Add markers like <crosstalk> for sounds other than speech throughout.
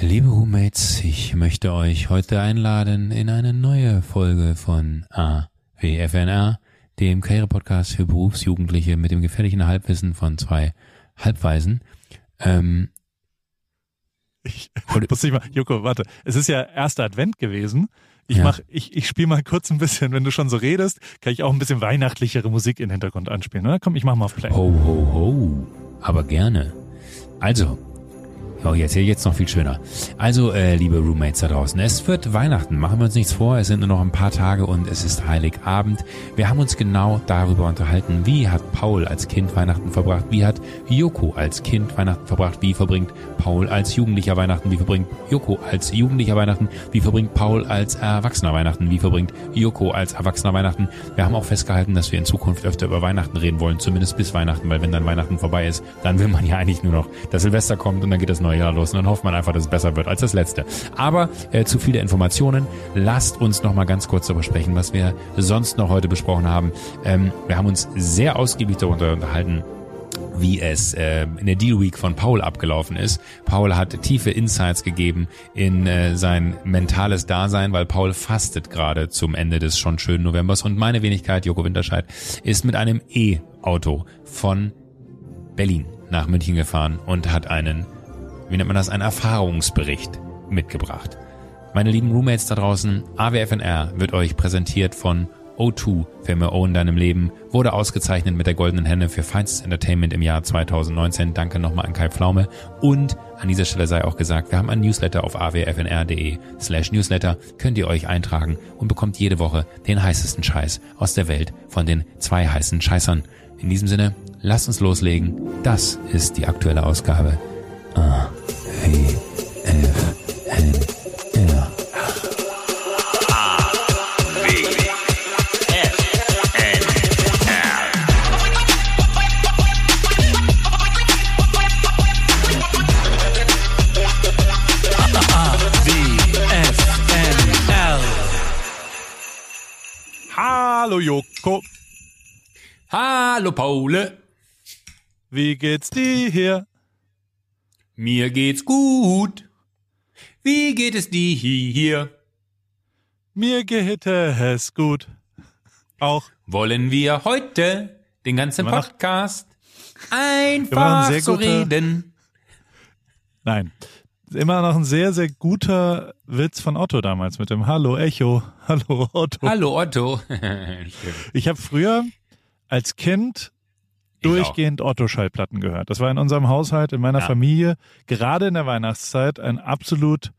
Liebe Roommates, ich möchte euch heute einladen in eine neue Folge von AWFNR, dem Karriere-Podcast für Berufsjugendliche mit dem gefährlichen Halbwissen von zwei Halbweisen. Ähm, Ich <laughs> muss ich mal, Joko, warte. Es ist ja erster Advent gewesen. Ich Ja. mach, ich, ich spiele mal kurz ein bisschen, wenn du schon so redest, kann ich auch ein bisschen weihnachtlichere Musik in den Hintergrund anspielen, oder? Komm, ich mach mal auf Play. ho, ho, ho. Aber gerne. Also, oh, jetzt, jetzt noch viel schöner. Also, äh, liebe Roommates da draußen, es wird Weihnachten. Machen wir uns nichts vor. Es sind nur noch ein paar Tage und es ist Heiligabend. Wir haben uns genau darüber unterhalten, wie hat Paul als Kind Weihnachten verbracht, wie hat Joko als Kind Weihnachten verbracht, wie verbringt Paul als Jugendlicher Weihnachten, wie verbringt Joko als Jugendlicher Weihnachten, wie verbringt Paul als Erwachsener Weihnachten, wie verbringt Joko als Erwachsener Weihnachten. Wir haben auch festgehalten, dass wir in Zukunft öfter über Weihnachten reden wollen, zumindest bis Weihnachten, weil wenn dann Weihnachten vorbei ist, dann will man ja eigentlich nur noch, dass Silvester kommt und dann geht das neue Jahr los und dann hofft man einfach, dass es besser wird als das letzte. Aber äh, zu viele Informationen, lasst uns noch mal ganz kurz darüber sprechen, was wir sonst noch heute besprochen haben. Ähm, wir haben uns sehr ausgiebig darunter unterhalten, wie es äh, in der Deal Week von Paul abgelaufen ist. Paul hat tiefe Insights gegeben in äh, sein mentales Dasein, weil Paul fastet gerade zum Ende des schon schönen Novembers und meine Wenigkeit, Joko Winterscheid, ist mit einem E-Auto von Berlin nach München gefahren und hat einen, wie nennt man das, einen Erfahrungsbericht mitgebracht. Meine lieben Roommates da draußen, AWFNR wird euch präsentiert von O2, Filme O in deinem Leben, wurde ausgezeichnet mit der Goldenen Henne für Feinstes Entertainment im Jahr 2019. Danke nochmal an Kai Pflaume. Und an dieser Stelle sei auch gesagt, wir haben einen Newsletter auf awfnr.de slash newsletter. Könnt ihr euch eintragen und bekommt jede Woche den heißesten Scheiß aus der Welt von den zwei heißen Scheißern. In diesem Sinne, lasst uns loslegen. Das ist die aktuelle Ausgabe. A, W, F, N, R. WFNL. Hallo Joko, Hallo Paule, wie geht's dir hier? Mir geht's gut. Wie geht es dir hier? Mir geht es gut. Auch Wollen wir heute den ganzen Podcast einfach so reden? Nein. Immer noch ein sehr, sehr guter Witz von Otto damals mit dem Hallo Echo, <laughs> Hallo Otto. Hallo Otto. <laughs> Ich habe früher als Kind. Durchgehend Otto-Schallplatten gehört. Das war in unserem Haushalt, in meiner Ja. Familie, gerade in der Weihnachtszeit, ein absolut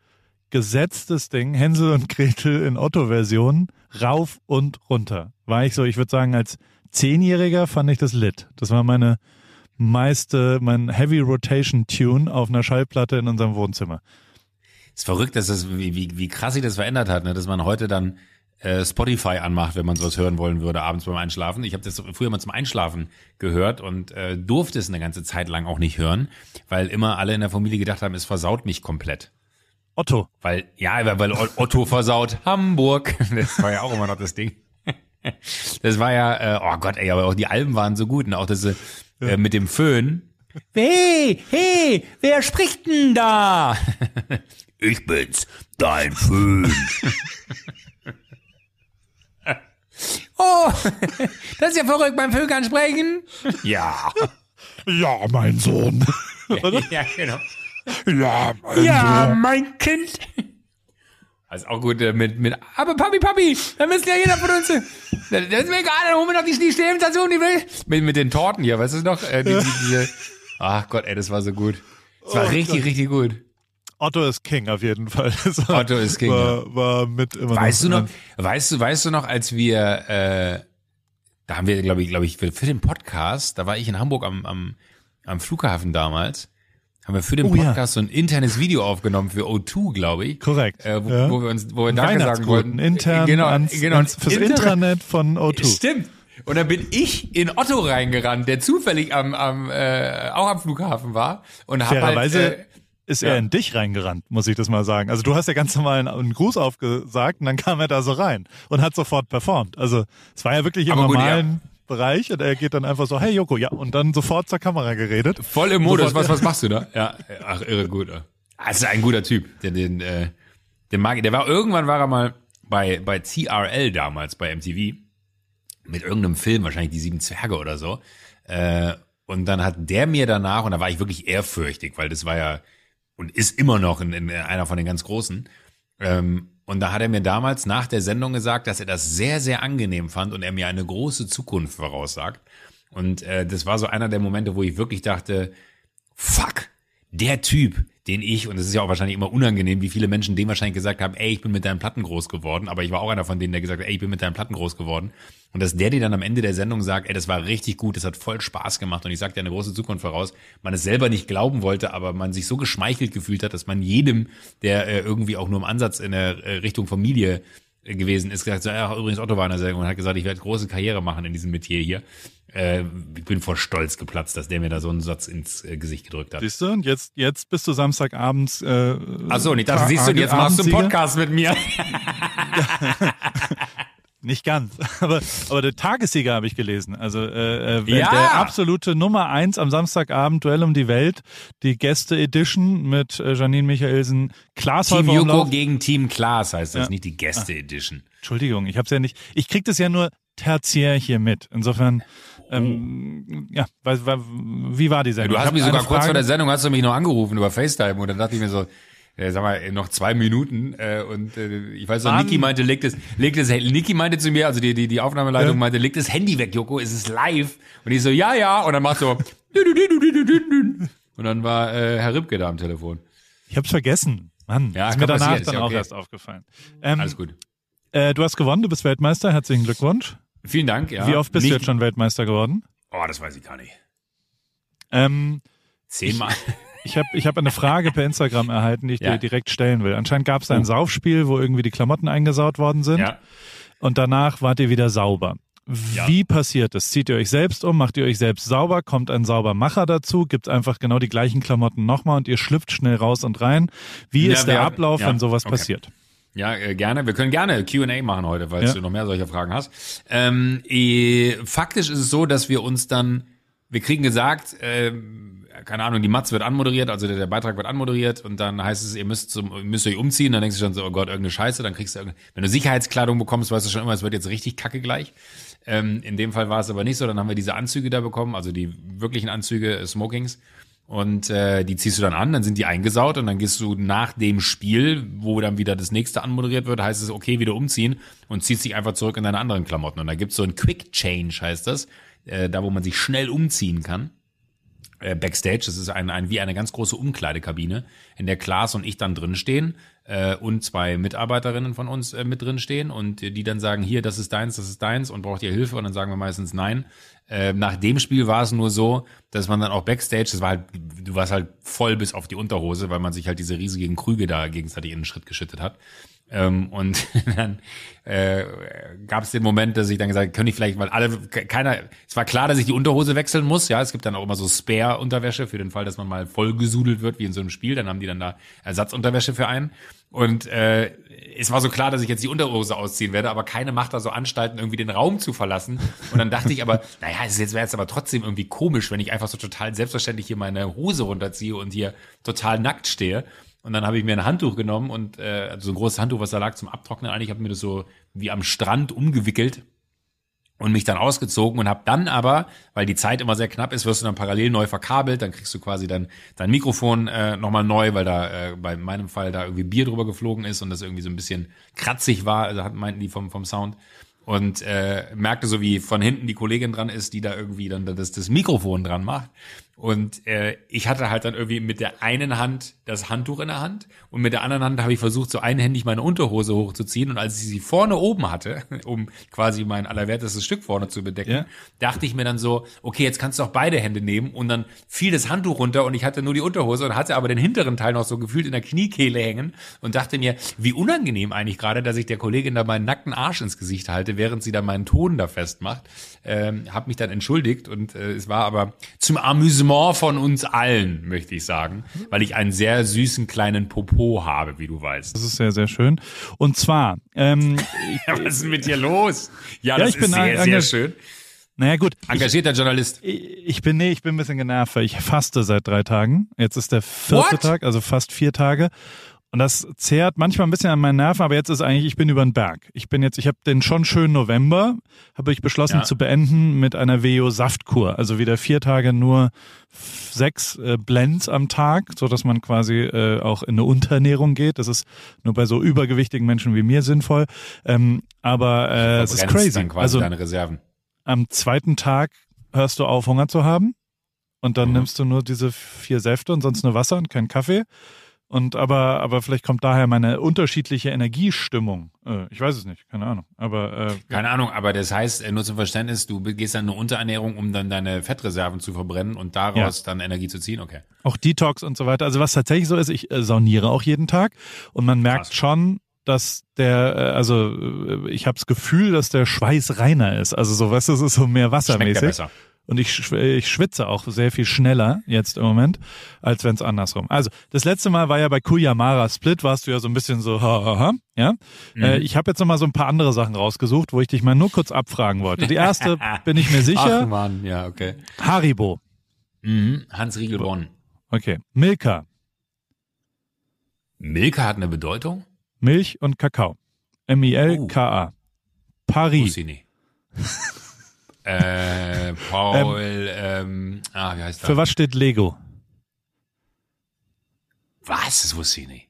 gesetztes Ding. Hänsel und Gretel in Otto-Version, rauf und runter. War ich so, ich würde sagen, als Zehnjähriger fand ich das lit. Das war meine meiste, mein Heavy Rotation Tune auf einer Schallplatte in unserem Wohnzimmer. ist verrückt, dass das, wie, wie, wie krass sich das verändert hat, ne? dass man heute dann Spotify anmacht, wenn man sowas hören wollen würde, abends beim Einschlafen. Ich habe das früher mal zum Einschlafen gehört und äh, durfte es eine ganze Zeit lang auch nicht hören, weil immer alle in der Familie gedacht haben, es versaut mich komplett. Otto. Weil, ja, weil Otto versaut Hamburg. <laughs> Das war ja auch immer noch das Ding. Das war ja, äh, oh Gott, ey, aber auch die Alben waren so gut. Und auch das äh, mit dem Föhn. Hey, hey, wer spricht denn da? Ich bin's, dein Föhn. <laughs> Oh, <laughs> das ist ja verrückt, beim kann sprechen. Ja. Ja, mein Sohn. <laughs> Ja, genau. ja, mein Ja, Sohn. mein Kind. Also auch gut äh, mit, mit, aber Papi, Papi, dann müsste ja jeder von uns, äh, das ist mir egal, dann holen wir noch die, die die will. Mit, mit den Torten hier, weißt du noch? Äh, die, die, diese, <laughs> ach Gott, ey, das war so gut. Das war Oh richtig, Gott. richtig gut. Otto ist King auf jeden Fall. <laughs> War, Otto ist King, War, war mit immer Weißt du noch. noch, weißt du, weißt du noch, als wir, äh, da haben wir, glaube ich, glaube ich, für, für den Podcast, da war ich in Hamburg am, am, am Flughafen damals, haben wir für den Oh, ja. Podcast so ein internes Video aufgenommen für O2, glaube ich. Korrekt. Äh, wo, ja. wo wir uns, wo wir Danke sagen wollten. intern genau, ans, genau, ans, fürs Inter- Intranet von O2. <laughs> Stimmt. Und dann bin ich in Otto reingerannt, der zufällig am, am äh, auch am Flughafen war und hab Fairerweise halt, äh, ist ja. er in dich reingerannt, muss ich das mal sagen. Also du hast ja ganz normal einen, Gruß aufgesagt und dann kam er da so rein und hat sofort performt. Also es war ja wirklich im Aber gut, normalen Bereich und er geht dann einfach so, hey Joko, ja, und dann sofort zur Kamera geredet. voll im Modus. sofort- Was, was machst du da? Ja, ach, irre gut. ja. Also ein guter Typ. Den, den, äh, den mag ich. Der war irgendwann war er mal bei, bei TRL damals, bei MTV, mit irgendeinem Film, wahrscheinlich die Sieben Zwerge oder so. Äh, und dann hat der mir danach, und da war ich wirklich ehrfürchtig, weil das war ja und ist immer noch in, in einer von den ganz großen. Ähm, und da hat er mir damals nach der Sendung gesagt, dass er das sehr, sehr angenehm fand und er mir eine große Zukunft voraussagt. Und äh, das war so einer der Momente, wo ich wirklich dachte, fuck, der Typ, den ich, und es ist ja auch wahrscheinlich immer unangenehm, wie viele Menschen dem wahrscheinlich gesagt haben, ey, ich bin mit deinen Platten groß geworden, aber ich war auch einer von denen, der gesagt hat, ey, ich bin mit deinen Platten groß geworden. Und dass der dir dann am Ende der Sendung sagt, ey, das war richtig gut, das hat voll Spaß gemacht. Und ich sag dir eine große Zukunft voraus, man es selber nicht glauben wollte, aber man sich so geschmeichelt gefühlt hat, dass man jedem, der äh, irgendwie auch nur im Ansatz in der äh, Richtung Familie gewesen ist, gesagt, so, ja, übrigens Otto war in der Sendung und hat gesagt, ich werde große Karriere machen in diesem Metier hier. Äh, ich bin vor Stolz geplatzt, dass der mir da so einen Satz ins äh, Gesicht gedrückt hat. Siehst du, und jetzt, jetzt bist du Samstagabends. Äh, Achso, und ich dachte, siehst du, und jetzt machst du einen Podcast mit mir. <laughs> <laughs> Nicht ganz, <laughs> aber, aber der Tagessieger habe ich gelesen. Also äh, äh, Ja. der absolute Nummer eins am Samstagabend, Duell um die Welt, die Gäste-Edition mit äh, Janine Michaelsen, Klaas Team Joko gegen Team Klaas heißt das, Ja. nicht die Gäste-Edition. Entschuldigung, ich habe es ja nicht. Ich krieg das ja nur tertiär hier mit. Insofern, ähm, ja, wie war die Sendung? du hast mich sogar kurz vor der Sendung hast du mich noch angerufen über FaceTime und dann dachte ich mir so, äh, sag mal, noch zwei Minuten äh, und äh, ich weiß noch. Niki meinte, leg das, leg das, Niki meinte zu mir, also die, die, die Aufnahmeleitung Ja. meinte, leg das Handy weg, Joko, es ist live. Und ich so, ja, ja, und dann macht so, und dann war äh, Herr Ripke da am Telefon. Ich hab's vergessen. Mann, Ja, ist mir danach passieren, ist dann ja auch okay. erst aufgefallen. Ähm, Alles gut. äh, du hast gewonnen, du bist Weltmeister. Herzlichen Glückwunsch. Vielen Dank, ja. Wie oft bist Nicht, du jetzt schon Weltmeister geworden? Oh, das weiß ich gar nicht. Ähm, Zehnmal. <laughs> ich habe ich hab eine Frage per Instagram erhalten, die ich Ja. dir direkt stellen will. Anscheinend gab es ein Oh. Saufspiel, wo irgendwie die Klamotten eingesaut worden sind ja. und danach wart ihr wieder sauber. Ja. Wie passiert das? Zieht ihr euch selbst um? Macht ihr euch selbst sauber? Kommt ein Saubermacher dazu? Gibt einfach genau die gleichen Klamotten nochmal und ihr schlüpft schnell raus und rein? Wie Ja, ist der wir- Ablauf, ja, wenn sowas okay. passiert? Ja, äh, gerne. Wir können gerne Q&A machen heute, falls Ja. du noch mehr solcher Fragen hast. Ähm, eh, faktisch ist es so, dass wir uns dann, wir kriegen gesagt, ähm, keine Ahnung, die Matz wird anmoderiert, also der, der Beitrag wird anmoderiert und dann heißt es, ihr müsst, zum, müsst euch umziehen, dann denkst du schon so, oh Gott, irgendeine Scheiße, dann kriegst du, irgende- wenn du Sicherheitskleidung bekommst, weißt du schon immer, es wird jetzt richtig kacke gleich. Ähm, in dem Fall war es aber nicht so, dann haben wir diese Anzüge da bekommen, also die wirklichen Anzüge, äh, Smokings. Und äh, die ziehst du dann an, dann sind die eingesaut und dann gehst du nach dem Spiel, wo dann wieder das nächste anmoderiert wird, heißt es, okay, wieder umziehen und ziehst dich einfach zurück in deine anderen Klamotten. Und da gibt's so ein Quick Change, heißt das, äh, da wo man sich schnell umziehen kann. Äh, Backstage, das ist ein, ein wie eine ganz große Umkleidekabine, in der Klaas und ich dann drin stehen äh, und zwei Mitarbeiterinnen von uns äh, mit drin stehen und die dann sagen, hier, das ist deins, das ist deins und braucht ihr Hilfe und dann sagen wir meistens nein. Äh, nach dem Spiel war es nur so, dass man dann auch Backstage, das war halt, du warst halt voll bis auf die Unterhose, weil man sich halt diese riesigen Krüge da gegenseitig in den Schritt geschüttet hat. Ähm, und <laughs> dann äh, gab es den Moment, dass ich dann gesagt habe, könnte ich vielleicht, weil alle, ke- keiner, es war klar, dass ich die Unterhose wechseln muss, ja, es gibt dann auch immer so Spare-Unterwäsche für den Fall, dass man mal vollgesudelt wird, wie in so einem Spiel, dann haben die dann da Ersatzunterwäsche für einen. Und äh, es war so klar, dass ich jetzt die Unterhose ausziehen werde, aber keine macht da so Anstalten, irgendwie den Raum zu verlassen. Und dann dachte ich aber, <laughs> naja, es wäre jetzt aber trotzdem irgendwie komisch, wenn ich einfach so total selbstverständlich hier meine Hose runterziehe und hier total nackt stehe. Und dann habe ich mir ein Handtuch genommen und äh, also so ein großes Handtuch, was da lag zum Abtrocknen eigentlich, habe mir das so wie am Strand umgewickelt und mich dann ausgezogen und habe dann aber, weil die Zeit immer sehr knapp ist, wirst du dann parallel neu verkabelt, dann kriegst du quasi dann dein Mikrofon äh, nochmal neu, weil da äh, bei meinem Fall da irgendwie Bier drüber geflogen ist und das irgendwie so ein bisschen kratzig war, also meinten die vom, vom Sound. Und äh, merkte so, wie von hinten die Kollegin dran ist, die da irgendwie dann das, das Mikrofon dran macht. Und äh, ich hatte halt dann irgendwie mit der einen Hand das Handtuch in der Hand und mit der anderen Hand habe ich versucht, so einhändig meine Unterhose hochzuziehen. Und als ich sie vorne oben hatte, <laughs> um quasi mein allerwertestes Stück vorne zu bedecken, Ja. dachte ich mir dann so, okay, jetzt kannst du auch beide Hände nehmen. Und dann fiel das Handtuch runter und ich hatte nur die Unterhose und hatte aber den hinteren Teil noch so gefühlt in der Kniekehle hängen und dachte mir, wie unangenehm eigentlich gerade, dass ich der Kollegin da meinen nackten Arsch ins Gesicht halte, während sie da meinen Ton da festmacht. Ähm, hab mich dann entschuldigt und äh, es war aber zum Amüsement von uns allen, möchte ich sagen, weil ich einen sehr süßen kleinen Popo habe, wie du weißt. Das ist sehr, sehr schön. Und zwar, ähm, <laughs> Ja, was ist denn mit dir los? Ja, Ja, das ich bin ist sehr, sehr schön. Naja, gut. Engagierter Journalist. Ich, ich bin, nee, ich bin ein bisschen genervt, weil ich faste seit drei Tagen. Jetzt ist der vierte What? Tag, also fast vier Tage. Und das zehrt manchmal ein bisschen an meinen Nerven, aber jetzt ist eigentlich, ich bin über den Berg. Ich bin jetzt, ich habe den schon schönen November, habe ich beschlossen Ja. zu beenden mit einer Veo-Saftkur. Also wieder vier Tage nur sechs äh, Blends am Tag, so dass man quasi äh, auch in eine Unterernährung geht. Das ist nur bei so übergewichtigen Menschen wie mir sinnvoll. Ähm, aber äh, es ist crazy. Dann quasi Also deine Reserven. am zweiten Tag hörst du auf, Hunger zu haben. Und dann Mhm. nimmst du nur diese vier Säfte und sonst nur Wasser und keinen Kaffee. Und aber, aber vielleicht kommt daher meine unterschiedliche Energiestimmung. Äh, ich weiß es nicht, keine Ahnung. Aber äh, Keine Ahnung, aber das heißt, äh, nur zum Verständnis, du gehst dann eine Unterernährung, um dann deine Fettreserven zu verbrennen und daraus dann Energie zu ziehen. Okay. auch Detox und so weiter. Also was tatsächlich so ist, ich äh, sauniere auch jeden Tag und man merkt Krass. schon, dass der, äh, also ich habe das Gefühl, dass der Schweiß reiner ist. Also so, weißt du, es ist so mehr Schmeckt ja wassermäßig. besser. Und ich, ich schwitze auch sehr viel schneller jetzt im Moment, als wenn es andersrum. Also, das letzte Mal war ja bei Kuyamara Split, warst du ja so ein bisschen so, ha, ha, ha, ja. Mhm. Äh, ich habe jetzt noch mal so ein paar andere Sachen rausgesucht, wo ich dich mal nur kurz abfragen wollte. Die erste, <laughs> bin ich mir Ach sicher, Mann, ja, okay. Haribo. Mhm. Hans Riegel Bonn. Okay. Milka. Milka hat eine Bedeutung? Milch und Kakao. M-I-L-K-A. Paris. Wusste ich nicht. <laughs> äh, <laughs> Paul, ähm, ah, wie heißt das? Für was steht Lego? Was? Das wusste ich nicht.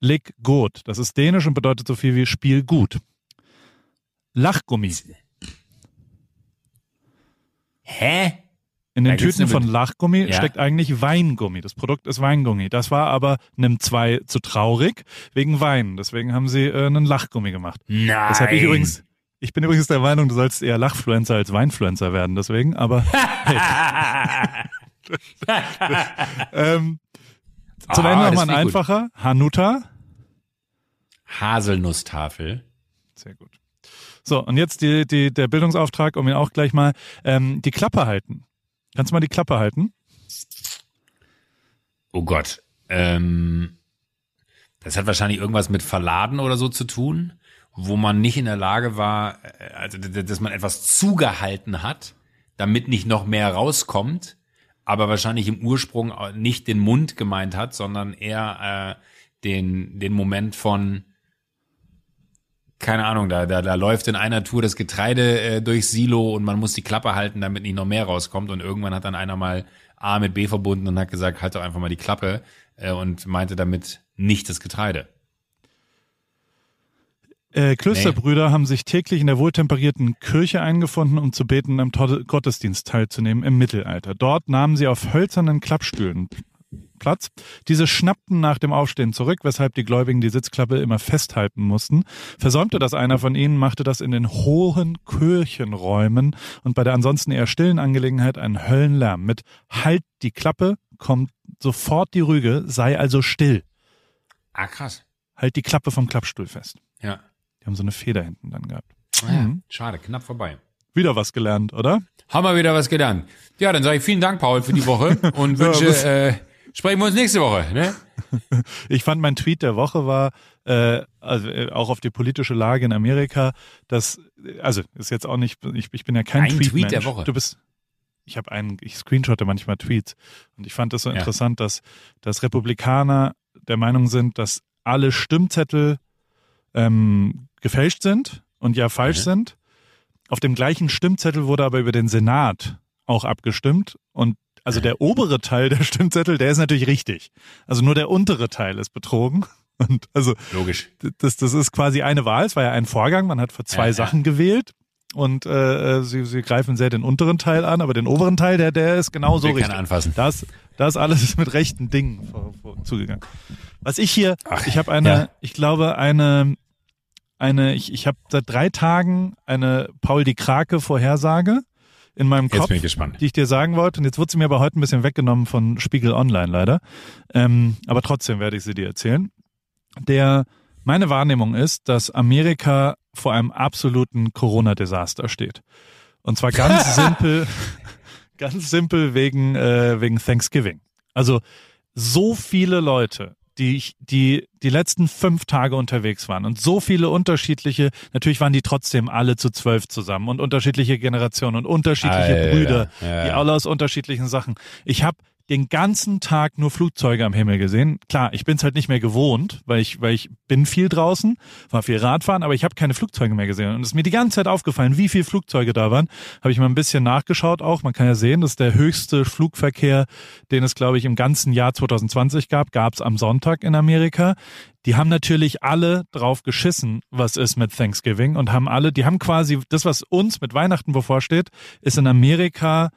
Leg gut. Das ist dänisch und bedeutet so viel wie Spiel gut. Lachgummi. Hä? In den Da Tüten von Lachgummi Ja. steckt eigentlich Weingummi. Das Produkt ist Weingummi. Das war aber nimm zwei zu traurig wegen Wein. Deswegen haben sie äh, einen Lachgummi gemacht. Nein. Das habe ich übrigens. Ich bin übrigens der Meinung, du sollst eher Lachfluencer als Weinfluencer werden. Deswegen, aber <laughs> <laughs> ähm, zum Ah, Ende nochmal ein ich gut. einfacher. Hanuta. Haselnusstafel. Sehr gut. So, und jetzt die, die, der Bildungsauftrag, um ihn auch gleich mal ähm, die Klappe halten. Kannst du mal die Klappe halten? Oh Gott. Ähm, das hat wahrscheinlich irgendwas mit Verladen oder so zu tun, wo man nicht in der Lage war, äh, also dass man etwas zugehalten hat, damit nicht noch mehr rauskommt, aber wahrscheinlich im Ursprung nicht den Mund gemeint hat, sondern eher äh, den, den Moment von keine Ahnung, da, da, da läuft in einer Tour das Getreide äh, durchs Silo und man muss die Klappe halten, damit nicht noch mehr rauskommt. Und irgendwann hat dann einer mal A mit B verbunden und hat gesagt, halt doch einfach mal die Klappe äh, und meinte damit nicht das Getreide. Äh, Klösterbrüder haben sich täglich in der wohltemperierten Kirche eingefunden, um zu beten und am Gottesdienst teilzunehmen im Mittelalter. Dort nahmen sie auf hölzernen Klappstühlen Platz. Diese schnappten nach dem Aufstehen zurück, weshalb die Gläubigen die Sitzklappe immer festhalten mussten. Versäumte das einer von ihnen, machte das in den hohen Kirchenräumen und bei der ansonsten eher stillen Angelegenheit einen Höllenlärm. Mit Halt die Klappe kommt sofort die Rüge, sei also still. Ah, krass. Halt die Klappe vom Klappstuhl fest. Ja. Die haben so eine Feder hinten dann gehabt. Ah, ja. Mhm. Schade, knapp vorbei. Wieder was gelernt, oder? Haben wir wieder was gelernt. Ja, dann sage ich vielen Dank, Paul, für die Woche <laughs> und Ja, wünsche, was- äh, sprechen wir uns nächste Woche. Ne? <laughs> Ich fand mein Tweet der Woche war, äh, also äh, auch auf die politische Lage in Amerika, dass, also ist jetzt auch nicht, ich, ich bin ja kein Ein Tweet, Tweet der Woche. Du bist, ich habe einen, ich screenshotte manchmal Tweets und ich fand das so Ja. interessant, dass, dass Republikaner der Meinung sind, dass alle Stimmzettel ähm, gefälscht sind und ja falsch Mhm. sind. Auf dem gleichen Stimmzettel wurde aber über den Senat auch abgestimmt und also der obere Teil der Stimmzettel, der ist natürlich richtig. Also nur der untere Teil ist betrogen. Und also Logisch. das, das ist quasi eine Wahl. Es war ja ein Vorgang. Man hat für zwei Ja, ja. Sachen gewählt. Und äh, äh, sie, sie greifen sehr den unteren Teil an, aber den oberen Teil, der, der ist genau so Will richtig. keiner anfassen. Das, das alles mit rechten Dingen vor, vor, zugegangen. Was ich hier, Ach, ich habe eine, ja. ich glaube eine, eine, ich, ich habe seit drei Tagen eine Paul die Krake Vorhersage in meinem Kopf, ich die ich dir sagen wollte. Und jetzt wurde sie mir aber heute ein bisschen weggenommen von Spiegel Online leider. Ähm, aber trotzdem werde ich sie dir erzählen. Der, meine Wahrnehmung ist, dass Amerika vor einem absoluten Corona-Desaster steht. Und zwar ganz <laughs> simpel, ganz simpel wegen, äh, wegen Thanksgiving. Also so viele Leute, die, die die letzten fünf Tage unterwegs waren. Und so viele unterschiedliche, natürlich waren die trotzdem alle zu zwölf zusammen. Und unterschiedliche Generationen und unterschiedliche Alter, Brüder, ja, die alle aus unterschiedlichen Sachen. Ich habe den ganzen Tag nur Flugzeuge am Himmel gesehen. Klar, ich bin es halt nicht mehr gewohnt, weil ich, weil ich bin viel draußen, war viel Radfahren, aber ich habe keine Flugzeuge mehr gesehen. Und es ist mir die ganze Zeit aufgefallen, wie viele Flugzeuge da waren. Habe ich mal ein bisschen nachgeschaut auch. Man kann ja sehen, das ist der höchste Flugverkehr, den es, glaube ich, im ganzen Jahr 2020 gab, gab es am Sonntag in Amerika. Die haben natürlich alle drauf geschissen, was ist mit Thanksgiving und haben alle, die haben quasi das, was uns mit Weihnachten bevorsteht, ist in Amerika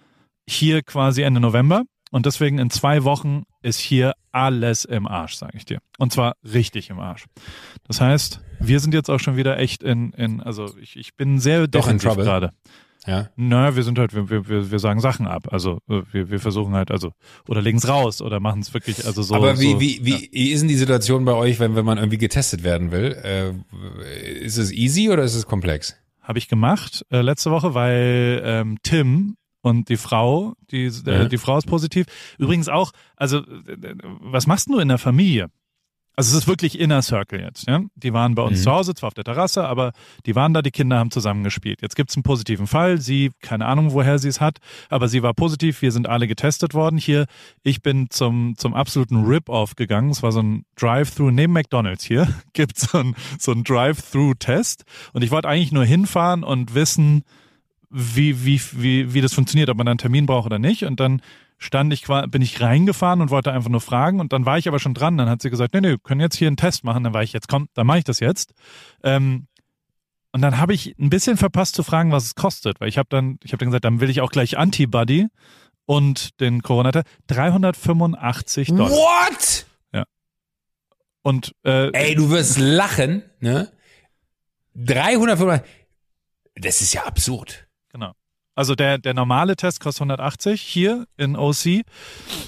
hier quasi Ende November. Und deswegen in zwei Wochen ist hier alles im Arsch, sage ich dir. Und zwar richtig im Arsch. Das heißt, wir sind jetzt auch schon wieder echt in, in also ich, ich bin sehr Doch in Trouble. gerade. Ja. Naja, wir sind halt, wir, wir, wir sagen Sachen ab. Also äh, wir, wir versuchen halt, also, oder legen es raus oder machen es wirklich, also so. Aber wie, so, wie, wie, wie ist denn die Situation bei euch, wenn, wenn man irgendwie getestet werden will? Äh, ist es easy oder ist es komplex? habe ich gemacht äh, letzte Woche, weil ähm, Tim und die Frau, die, äh, die Frau ist positiv. Übrigens auch, also äh, was machst du in der Familie? Also es ist wirklich Inner Circle jetzt. Ja? Die waren bei uns Mhm. zu Hause, zwar auf der Terrasse, aber die waren da, die Kinder haben zusammen gespielt. Jetzt gibt's einen positiven Fall. Sie, keine Ahnung, woher sie es hat, aber sie war positiv. Wir sind alle getestet worden. Hier, ich bin zum, zum absoluten Rip-Off gegangen. Es war so ein Drive-Thru neben McDonalds hier. <laughs> Gibt's so ein, so ein Drive-Thru-Test. Und ich wollte eigentlich nur hinfahren und wissen, wie, wie, wie, wie das funktioniert, ob man da einen Termin braucht oder nicht. Und dann stand ich, bin ich reingefahren und wollte einfach nur fragen. Und dann war ich aber schon dran. Dann hat sie gesagt, nee, nee, wir können jetzt hier einen Test machen. Dann war ich jetzt, komm, dann mache ich das jetzt. Ähm, und dann habe ich ein bisschen verpasst zu fragen, was es kostet, weil ich habe dann, ich habe dann gesagt, dann will ich auch gleich Antibody und den Corona-Test. 385 Dollar. What? Und äh, Ey, du wirst lachen, ne? 300, das ist ja absurd. Also der, der normale Test kostet 180 hier in OC.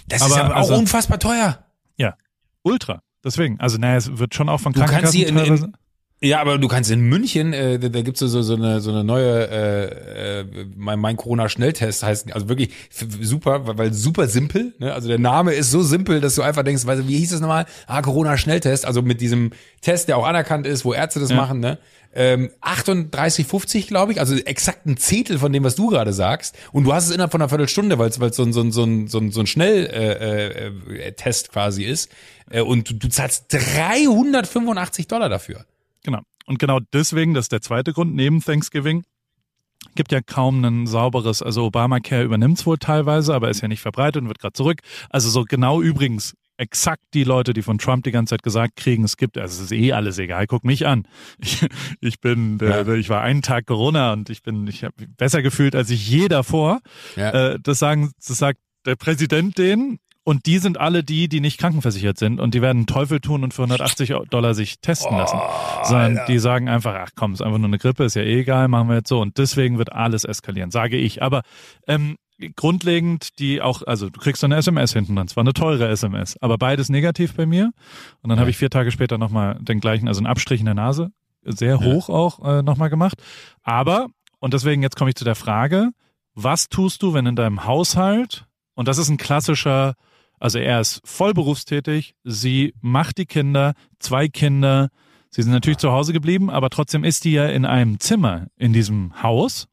Das Aber ist ja auch also- unfassbar teuer. Ultra. Deswegen, also naja, es wird schon auch von Du kannst Krankenkassen hier in- in- teilweise. Ja, aber du kannst in München, äh, da, gibt's so, so, eine, so eine neue, äh, äh, mein, mein Corona-Schnelltest heißt, also wirklich super, weil, weil super simpel, ne? also der Name ist so simpel, dass du einfach denkst, weißt du, wie hieß das nochmal? Ah, Corona-Schnelltest, also mit diesem Test, der auch anerkannt ist, wo Ärzte das Ja. machen, ne? Ähm, 38,50 glaube ich, also exakt ein Zehntel von dem, was du gerade sagst. Und du hast es innerhalb von einer Viertelstunde, weil es es so ein, so ein, so ein, so ein, so ein Schnelltest äh, äh, Test quasi ist. Äh, und du, du zahlst 385 Dollar dafür. Genau. Und genau deswegen, das ist der zweite Grund, neben Thanksgiving, gibt ja kaum ein sauberes, also Obamacare übernimmt's wohl teilweise, aber ist ja nicht verbreitet und wird gerade zurück. Also so genau übrigens exakt die Leute, die von Trump die ganze Zeit gesagt kriegen, es gibt, also es ist eh alles egal, guck mich an. Ich, ich bin, Ja. äh, ich war einen Tag Corona und ich bin, ich habe besser gefühlt als ich je davor. Ja. Äh, das sagen, das sagt der Präsident denen. Und die sind alle die, die nicht krankenversichert sind und die werden Teufel tun und für 180 Dollar sich testen lassen. Sondern die sagen einfach, ach komm, ist einfach nur eine Grippe, ist ja eh egal, machen wir jetzt so. Und deswegen wird alles eskalieren, sage ich. Aber ähm, grundlegend, die auch, also du kriegst eine SMS hinten dran, zwar eine teure SMS, aber beides negativ bei mir. Und dann Ja. habe ich vier Tage später nochmal den gleichen, also einen Abstrich in der Nase, sehr hoch auch äh, nochmal gemacht. Aber, und deswegen jetzt komme ich zu der Frage, was tust du, wenn in deinem Haushalt, und das ist ein klassischer, also er ist voll berufstätig, sie macht die Kinder, zwei Kinder, sie sind natürlich zu Hause geblieben, aber trotzdem ist die ja in einem Zimmer in diesem Haus.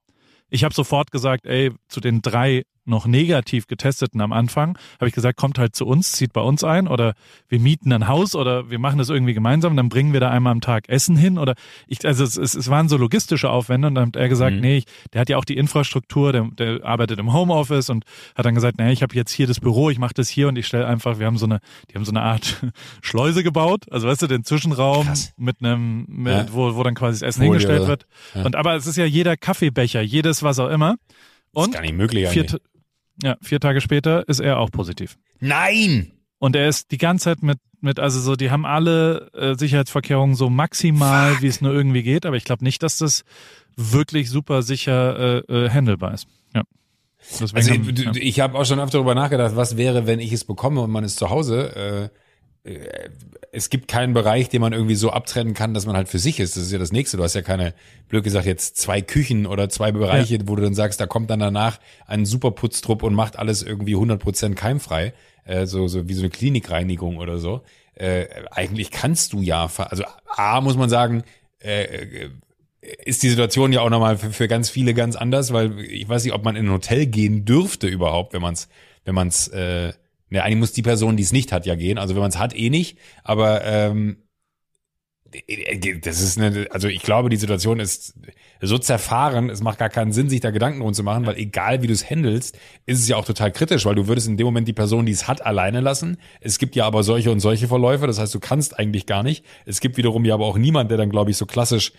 Ich habe sofort gesagt, ey, zu den drei noch negativ getesteten am Anfang, habe ich gesagt, kommt halt zu uns, zieht bei uns ein oder wir mieten ein Haus oder wir machen das irgendwie gemeinsam, dann bringen wir da einmal am Tag Essen hin oder ich, also es, es, es waren so logistische Aufwände und dann hat er gesagt, Mhm. nee, ich, der hat ja auch die Infrastruktur, der, der arbeitet im Homeoffice und hat dann gesagt, nee, ich habe jetzt hier das Büro, ich mache das hier und ich stelle einfach, wir haben so eine, die haben so eine Art <laughs> Schleuse gebaut, also weißt du, den Zwischenraum Krass. mit einem, mit, Ja. wo, wo dann quasi das Essen Folie hingestellt oder- wird. Ja. Und aber es ist ja jeder Kaffeebecher, jedes was auch immer. ist Und gar nicht möglich vier, eigentlich. Ja, vier Tage später ist er auch positiv. Nein! Und er ist die ganze Zeit mit, mit also so, die haben alle äh, Sicherheitsvorkehrungen so maximal, wie es nur irgendwie geht, aber ich glaube nicht, dass das wirklich super sicher äh, äh, handelbar ist. Ja. Deswegen Also haben, ja. ich habe auch schon öfter darüber nachgedacht, was wäre, wenn ich es bekomme und man ist zu Hause. Äh, es gibt keinen Bereich, den man irgendwie so abtrennen kann, dass man halt für sich ist. Das ist ja das Nächste. Du hast ja keine, blöd gesagt, jetzt zwei Küchen oder zwei Bereiche, wo du dann sagst, da kommt dann danach ein Superputztrupp und macht alles irgendwie 100% keimfrei. Äh, so, so wie so eine Klinikreinigung oder so. äh, eigentlich kannst du ja, also A muss man sagen, äh, ist die Situation ja auch nochmal für, für ganz viele ganz anders, weil ich weiß nicht, ob man in ein Hotel gehen dürfte überhaupt, wenn man es, wenn man es, äh, ne, eigentlich muss die Person, die es nicht hat, ja gehen. Also wenn man es hat, eh nicht. Aber ähm, das ist eine, also ich glaube, die Situation ist so zerfahren, es macht gar keinen Sinn, sich da Gedanken drum zu machen, weil egal wie du es handelst, ist es ja auch total kritisch, weil du würdest in dem Moment die Person, die es hat, alleine lassen. Es gibt ja aber solche und solche Verläufe, das heißt, du kannst eigentlich gar nicht. Es gibt wiederum ja aber auch niemand, der dann, glaube ich, so klassisch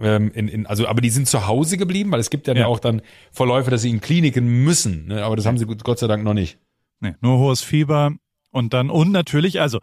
ähm, in, in, also aber die sind zu Hause geblieben, weil es gibt ja, ja. auch dann Verläufe, dass sie in Kliniken müssen, ne? aber das haben sie Gott sei Dank noch nicht. Nee, nur hohes Fieber und dann und natürlich, also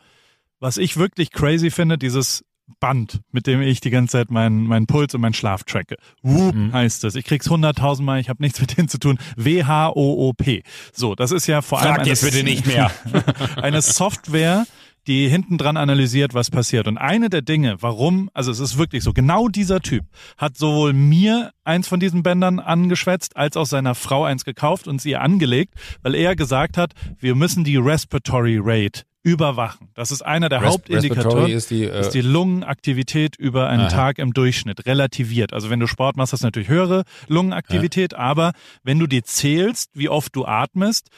was ich wirklich crazy finde, dieses Band, mit dem ich die ganze Zeit meinen meinen Puls und meinen Schlaf tracke. Whoop mhm. heißt es. Ich krieg's hunderttausendmal, ich habe nichts mit denen zu tun. W-H-O-O-P. So, das ist ja vor Frag allem eine, jetzt bitte nicht mehr. <laughs> eine Software, die hinten dran analysiert, was passiert. Und eine der Dinge, warum, also es ist wirklich so, genau dieser Typ hat sowohl mir eins von diesen Bändern angeschwätzt, als auch seiner Frau eins gekauft und sie angelegt, weil er gesagt hat, wir müssen die Respiratory Rate überwachen. Das ist einer der Res Hauptindikatoren, ist die, äh ist die Lungenaktivität über einen Aha. Tag im Durchschnitt relativiert. Also wenn du Sport machst, hast du natürlich höhere Lungenaktivität, ja. aber wenn du dir zählst, wie oft du atmest,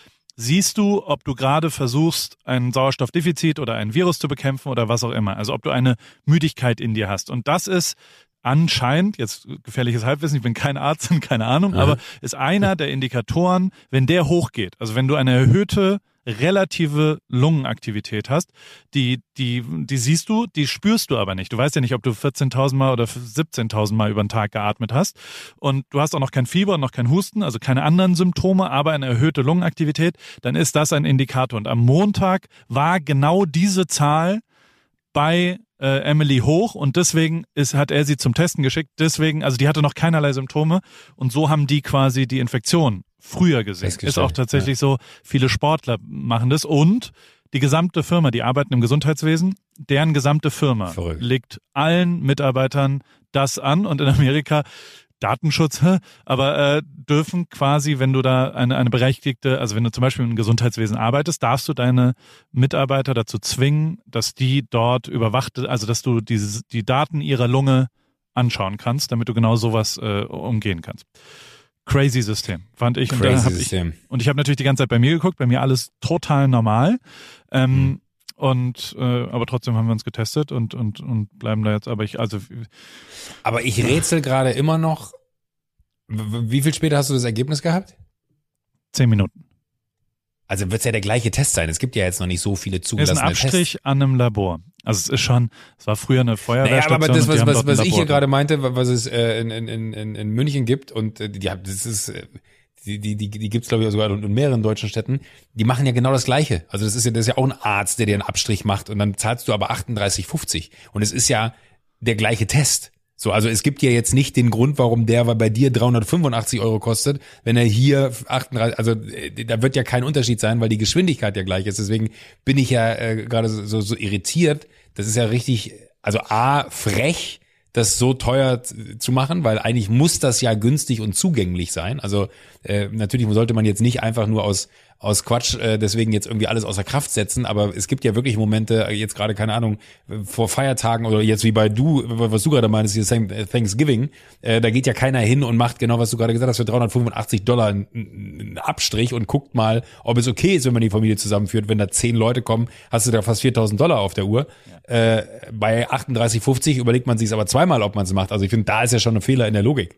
siehst du, ob du gerade versuchst, ein Sauerstoffdefizit oder ein Virus zu bekämpfen oder was auch immer. Also ob du eine Müdigkeit in dir hast. Und das ist anscheinend, jetzt gefährliches Halbwissen, ich bin kein Arzt und keine Ahnung, ja. aber ist einer der Indikatoren, wenn der hochgeht, also wenn du eine erhöhte relative Lungenaktivität hast, die, die, die siehst du, die spürst du aber nicht. Du weißt ja nicht, ob du 14.000 Mal oder 17.000 Mal über den Tag geatmet hast. Und du hast auch noch kein Fieber und noch kein Husten, also keine anderen Symptome, aber eine erhöhte Lungenaktivität. Dann ist das ein Indikator. Und am Montag war genau diese Zahl bei äh, Emily hoch und deswegen ist, hat er sie zum Testen geschickt. Deswegen, also die hatte noch keinerlei Symptome und so haben die quasi die Infektion früher gesehen. Ist auch tatsächlich ja. so, viele Sportler machen das und die gesamte Firma, die arbeiten im Gesundheitswesen, deren gesamte Firma Verrückt. legt allen Mitarbeitern das an und in Amerika Datenschutz, aber äh, dürfen quasi, wenn du da eine, eine berechtigte, also wenn du zum Beispiel im Gesundheitswesen arbeitest, darfst du deine Mitarbeiter dazu zwingen, dass die dort überwacht, also dass du diese, die Daten ihrer Lunge anschauen kannst, damit du genau sowas äh, umgehen kannst. Crazy System, fand ich. Crazy und, System. Ich, und ich habe natürlich die ganze Zeit bei mir geguckt, bei mir alles total normal. Ähm, mhm. Und äh, aber trotzdem haben wir uns getestet und und und bleiben da jetzt. Aber ich also. Aber ich rätsel gerade immer noch. Wie viel später hast du das Ergebnis gehabt? Zehn Minuten. Also wird es ja der gleiche Test sein. Es gibt ja jetzt noch nicht so viele zugelassene Tests. Ist ein Abstrich Tests. an einem Labor. Also es ist schon, es war früher eine Feuerwehrstation. Naja, aber das, was, was, was ich hier gerade meinte, was es äh, in, in, in, in München gibt und äh, ja, das ist, äh, die, die, die, die gibt's glaube ich sogar in mehreren deutschen Städten, die machen ja genau das Gleiche. Also das ist ja, das ist ja auch ein Arzt, der dir einen Abstrich macht und dann zahlst du aber 38,50 und es ist ja der gleiche Test. So, also es gibt ja jetzt nicht den Grund, warum der bei dir 385 Euro kostet, wenn er hier 38, also äh, da wird ja kein Unterschied sein, weil die Geschwindigkeit ja gleich ist. Deswegen bin ich ja äh, gerade so, so irritiert. Das ist ja richtig, also A, frech, das so teuer zu machen, weil eigentlich muss das ja günstig und zugänglich sein. Also äh, natürlich sollte man jetzt nicht einfach nur aus aus Quatsch äh, deswegen jetzt irgendwie alles außer Kraft setzen, aber es gibt ja wirklich Momente, äh, jetzt gerade, keine Ahnung, vor Feiertagen oder jetzt wie bei du, was du gerade meinst, hier Thanksgiving, äh, da geht ja keiner hin und macht genau, was du gerade gesagt hast, für 385 Dollar einen Abstrich und guckt mal, ob es okay ist, wenn man die Familie zusammenführt. Wenn da zehn Leute kommen, hast du da fast 4000 Dollar auf der Uhr. Ja. Äh, bei 38,50 überlegt man sich aber zweimal, ob man es macht. Also ich finde, da ist ja schon ein Fehler in der Logik.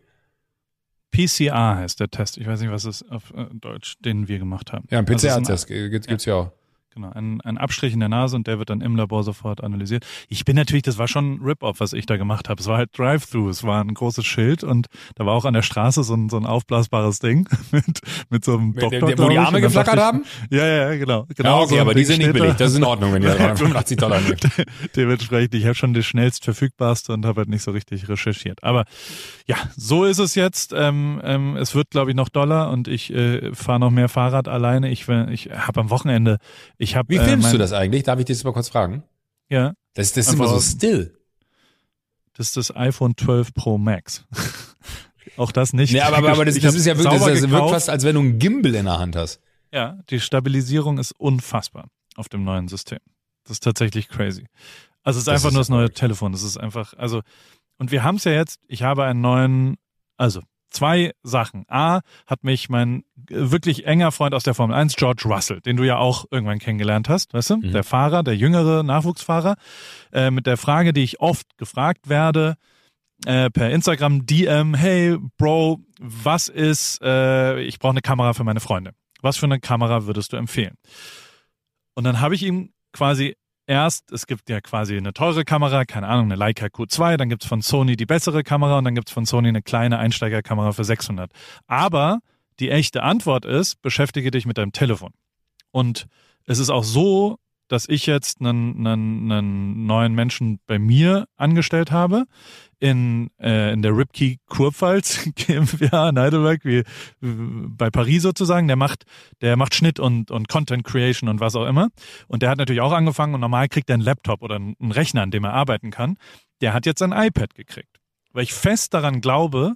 PCR heißt der Test. Ich weiß nicht, was es auf äh, Deutsch, den wir gemacht haben. Ja, ein PCR-Test also gibt es ja. ja auch. Genau, ein, ein Abstrich in der Nase und der wird dann im Labor sofort analysiert. Ich bin natürlich, das war schon ein Rip-Off, was ich da gemacht habe. Es war halt Drive-Thru, es war ein großes Schild und da war auch an der Straße so ein, so ein aufblasbares Ding <laughs> mit, mit so einem mit Doktor. Der, wo die Arme geflackert ich, haben? Ja, ja, genau. genau ja, okay, so aber die sind nicht billig. Das ist in Ordnung, wenn ihr 85 Dollar nehmt. Dementsprechend, ich habe schon das schnellst verfügbarste und habe halt nicht so richtig recherchiert. Aber ja, so ist es jetzt. Ähm, ähm, es wird, glaube ich, noch Dollar und ich äh, fahre noch mehr Fahrrad alleine. Ich, ich habe am Wochenende ich hab, Wie äh, filmst äh, du das eigentlich? Darf ich dich das mal kurz fragen? Ja. Das, das ist immer so still. Das ist das iPhone 12 Pro Max. <laughs> Auch das nicht. Nee, aber, aber, das, das ist ja wirklich, das, das wirkt fast, als wenn du einen Gimbal in der Hand hast. Ja, die Stabilisierung ist unfassbar auf dem neuen System. Das ist tatsächlich crazy. Also es ist Das einfach ist nur das neue. Telefon. Das ist einfach, also, und wir haben es ja jetzt, ich habe einen neuen, also zwei Sachen. A, hat mich mein äh, wirklich enger Freund aus der Formel 1, George Russell, den du ja auch irgendwann kennengelernt hast, weißt du? Mhm. Der Fahrer, der jüngere Nachwuchsfahrer, äh, mit der Frage, die ich oft gefragt werde, äh, per Instagram DM, hey Bro, was ist, äh, ich brauche eine Kamera für meine Freunde. Was für eine Kamera würdest du empfehlen? Und dann habe ich ihm quasi erst, es gibt ja quasi eine teure Kamera, keine Ahnung, eine Leica Q2, dann gibt's von Sony die bessere Kamera und dann gibt's von Sony eine kleine Einsteigerkamera für 600. Aber die echte Antwort ist, beschäftige dich mit deinem Telefon. Und es ist auch so, dass ich jetzt einen, einen, einen neuen Menschen bei mir angestellt habe in, äh, in der Ripkey Kurpfalz <laughs> GmbH in Heidelberg, wie, bei Paris sozusagen. Der macht, der macht Schnitt und, und Content Creation und was auch immer. Und der hat natürlich auch angefangen und normal kriegt er einen Laptop oder einen Rechner, an dem er arbeiten kann. Der hat jetzt ein iPad gekriegt. Weil ich fest daran glaube,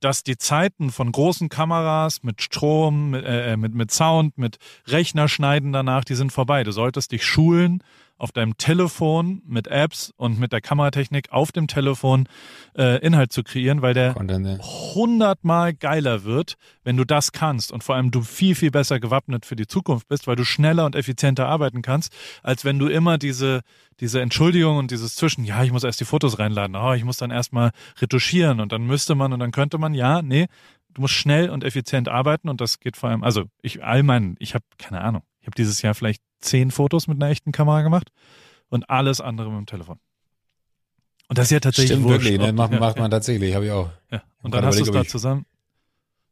dass die Zeiten von großen Kameras mit Strom, mit, äh, mit, mit Sound, mit Rechnerschneiden danach, die sind vorbei. Du solltest dich schulen, auf deinem Telefon mit Apps und mit der Kameratechnik auf dem Telefon äh, Inhalt zu kreieren, weil der hundertmal geiler wird, wenn du das kannst und vor allem du viel, viel besser gewappnet für die Zukunft bist, weil du schneller und effizienter arbeiten kannst, als wenn du immer diese, diese Entschuldigung und dieses Zwischen, ja, ich muss erst die Fotos reinladen, oh, ich muss dann erstmal retuschieren und dann müsste man und dann könnte man, ja, nee, du musst schnell und effizient arbeiten und das geht vor allem, also ich all mein, ich habe keine Ahnung, ich habe dieses Jahr vielleicht zehn Fotos mit einer echten Kamera gemacht und alles andere mit dem Telefon. Und das ist ja tatsächlich Stimmt wurscht, wirklich, ne? macht, ja, macht ja. man tatsächlich, habe ich auch. Ja. Und dann hast du es da zusammen.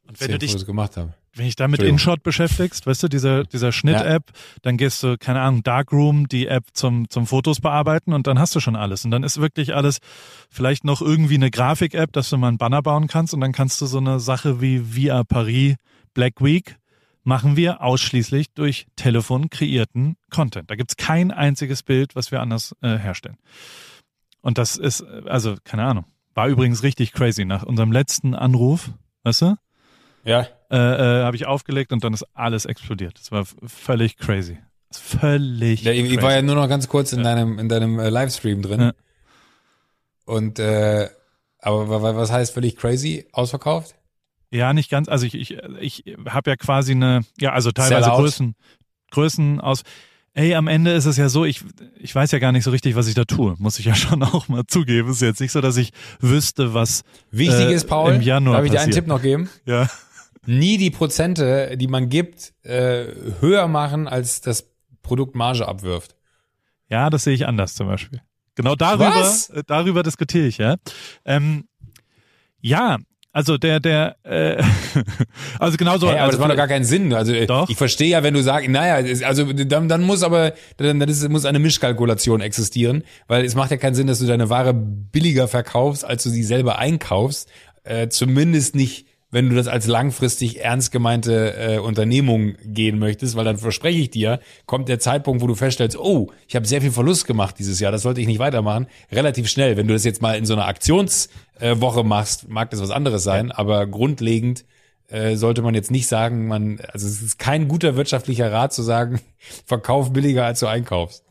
Und wenn du dich, Fotos gemacht habe. wenn ich da mit. InShot beschäftigst, weißt du, dieser, dieser Schnitt-App, dann gehst du, keine Ahnung, Darkroom, die App zum, zum Fotos bearbeiten und dann hast du schon alles. Und dann ist wirklich alles, vielleicht noch irgendwie eine Grafik-App, dass du mal einen Banner bauen kannst und dann kannst du so eine Sache wie Via Paris Black Week machen wir ausschließlich durch Telefon kreierten Content. Da gibt's kein einziges Bild, was wir anders äh, herstellen. Und das ist, äh, also, keine Ahnung. War übrigens richtig crazy. Nach unserem letzten Anruf, weißt du, Ja. äh, äh, habe ich aufgelegt und dann ist alles explodiert. Das war völlig crazy. Völlig ja ich, crazy. war ja nur noch ganz kurz in Ja. deinem, in deinem äh, Livestream drin. Ja. Und, äh, aber wa- wa- was heißt völlig crazy? Ausverkauft? Ja, nicht ganz. Also ich, ich, ich habe ja quasi eine, ja, also teilweise. Größen, Größen aus. Ey, am Ende ist es ja so, ich, ich weiß ja gar nicht so richtig, was ich da tue. Muss ich ja <laughs> schon auch mal zugeben. Es ist jetzt nicht so, dass ich wüsste, was, Wichtig Äh, ist, Paul, im Januar darf ich dir einen. Tipp noch geben? <laughs> ja. Nie die Prozente, die man gibt, äh, höher machen, als das Produkt Marge abwirft. Ja, das sehe ich anders zum Beispiel. Genau darüber, Was? äh, darüber diskutiere ich, ja. Ähm, ja, also der, der, äh, <laughs> also genauso. Hey, aber also das macht doch gar keinen Sinn. Also äh, Doch. ich verstehe ja, wenn du sagst, naja, also dann, dann muss aber dann, dann ist, muss eine Mischkalkulation existieren, weil es macht ja keinen Sinn, dass du deine Ware billiger verkaufst, als du sie selber einkaufst. Äh, zumindest nicht, wenn du das als langfristig ernst gemeinte äh, Unternehmung gehen möchtest, weil dann verspreche ich dir, kommt der Zeitpunkt, wo du feststellst, oh, ich habe sehr viel Verlust gemacht dieses Jahr, das sollte ich nicht weitermachen, relativ schnell. Wenn du das jetzt mal in so einer Aktionswoche machst, mag das was anderes sein, aber grundlegend äh, sollte man jetzt nicht sagen, man, also es ist kein guter wirtschaftlicher Rat zu sagen, <laughs> verkauf billiger als du einkaufst.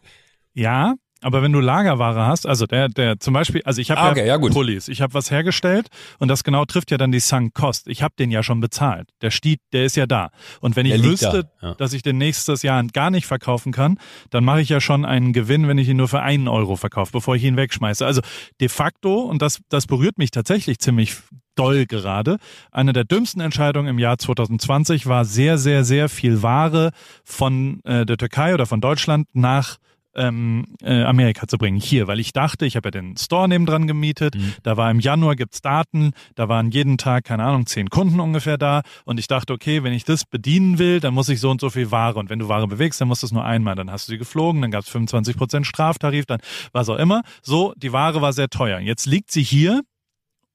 Ja, aber wenn du Lagerware hast, also der, der zum Beispiel, also ich habe Ah, ja, okay, ja, gut. Pullis, ich habe was hergestellt und das genau trifft ja dann die Sunk Cost. Ich habe den ja schon bezahlt. Der steht, der ist ja da. Und wenn ich Der wüsste, da, ja. dass ich den nächstes Jahr gar nicht verkaufen kann, dann mache ich ja schon einen Gewinn, wenn ich ihn nur für einen Euro verkaufe, bevor ich ihn wegschmeiße. Also de facto, und das, das berührt mich tatsächlich ziemlich doll gerade. Eine der dümmsten Entscheidungen im Jahr 2020 war sehr, sehr, sehr viel Ware von äh, der Türkei oder von Deutschland nach ähm, äh, Amerika zu bringen, hier, weil ich dachte, ich habe ja den Store nebendran gemietet, da war im Januar gibt's Daten, da waren jeden Tag, keine Ahnung, zehn Kunden ungefähr da. Und ich dachte, okay, wenn ich das bedienen will, dann muss ich so und so viel Ware. Und wenn du Ware bewegst, dann musst du es nur einmal, dann hast du sie geflogen, dann gab's 25% Straftarif, dann was auch immer. So, die Ware war sehr teuer. Jetzt liegt sie hier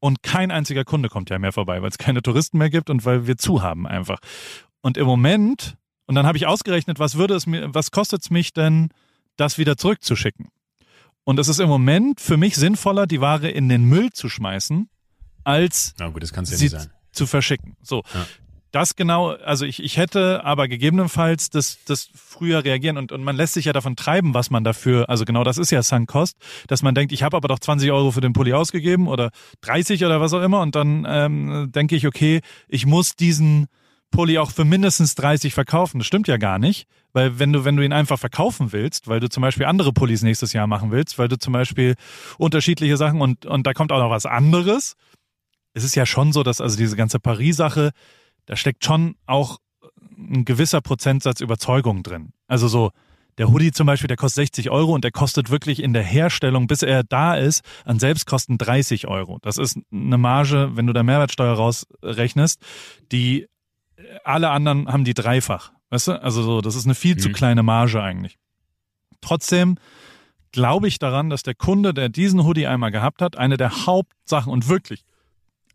und kein einziger Kunde kommt ja mehr vorbei, weil es keine Touristen mehr gibt und weil wir zu haben einfach. Und im Moment, und dann habe ich ausgerechnet, was würde es mir, was kostet es mich denn, das wieder zurückzuschicken? Und es ist im Moment für mich sinnvoller, die Ware in den Müll zu schmeißen, als gut, ja sie zu verschicken. So. Ja. das genau, also ich, ich hätte aber gegebenenfalls das, das früher reagieren und, und man lässt sich ja davon treiben, was man dafür, also genau das ist ja Sunk Cost, dass man denkt, ich habe aber doch 20 Euro für den Pulli ausgegeben oder 30 oder was auch immer und dann ähm, denke ich, okay, ich muss diesen Pulli auch für mindestens 30 verkaufen. Das stimmt ja gar nicht, weil wenn du, wenn du ihn einfach verkaufen willst, weil du zum Beispiel andere Pullis nächstes Jahr machen willst, weil du zum Beispiel unterschiedliche Sachen und, und da kommt auch noch was anderes. Es ist ja schon so, dass also diese ganze Paris-Sache, da steckt schon auch ein gewisser Prozentsatz Überzeugung drin. Also so, der Hoodie zum Beispiel, der kostet 60 Euro und der kostet wirklich in der Herstellung, bis er da ist, an Selbstkosten 30 Euro. Das ist eine Marge, wenn du da Mehrwertsteuer rausrechnest, die alle anderen haben die dreifach. Weißt du? Also so, das ist eine viel mhm. zu kleine Marge eigentlich. Trotzdem glaube ich daran, dass der Kunde, der diesen Hoodie einmal gehabt hat, eine der Hauptsachen und wirklich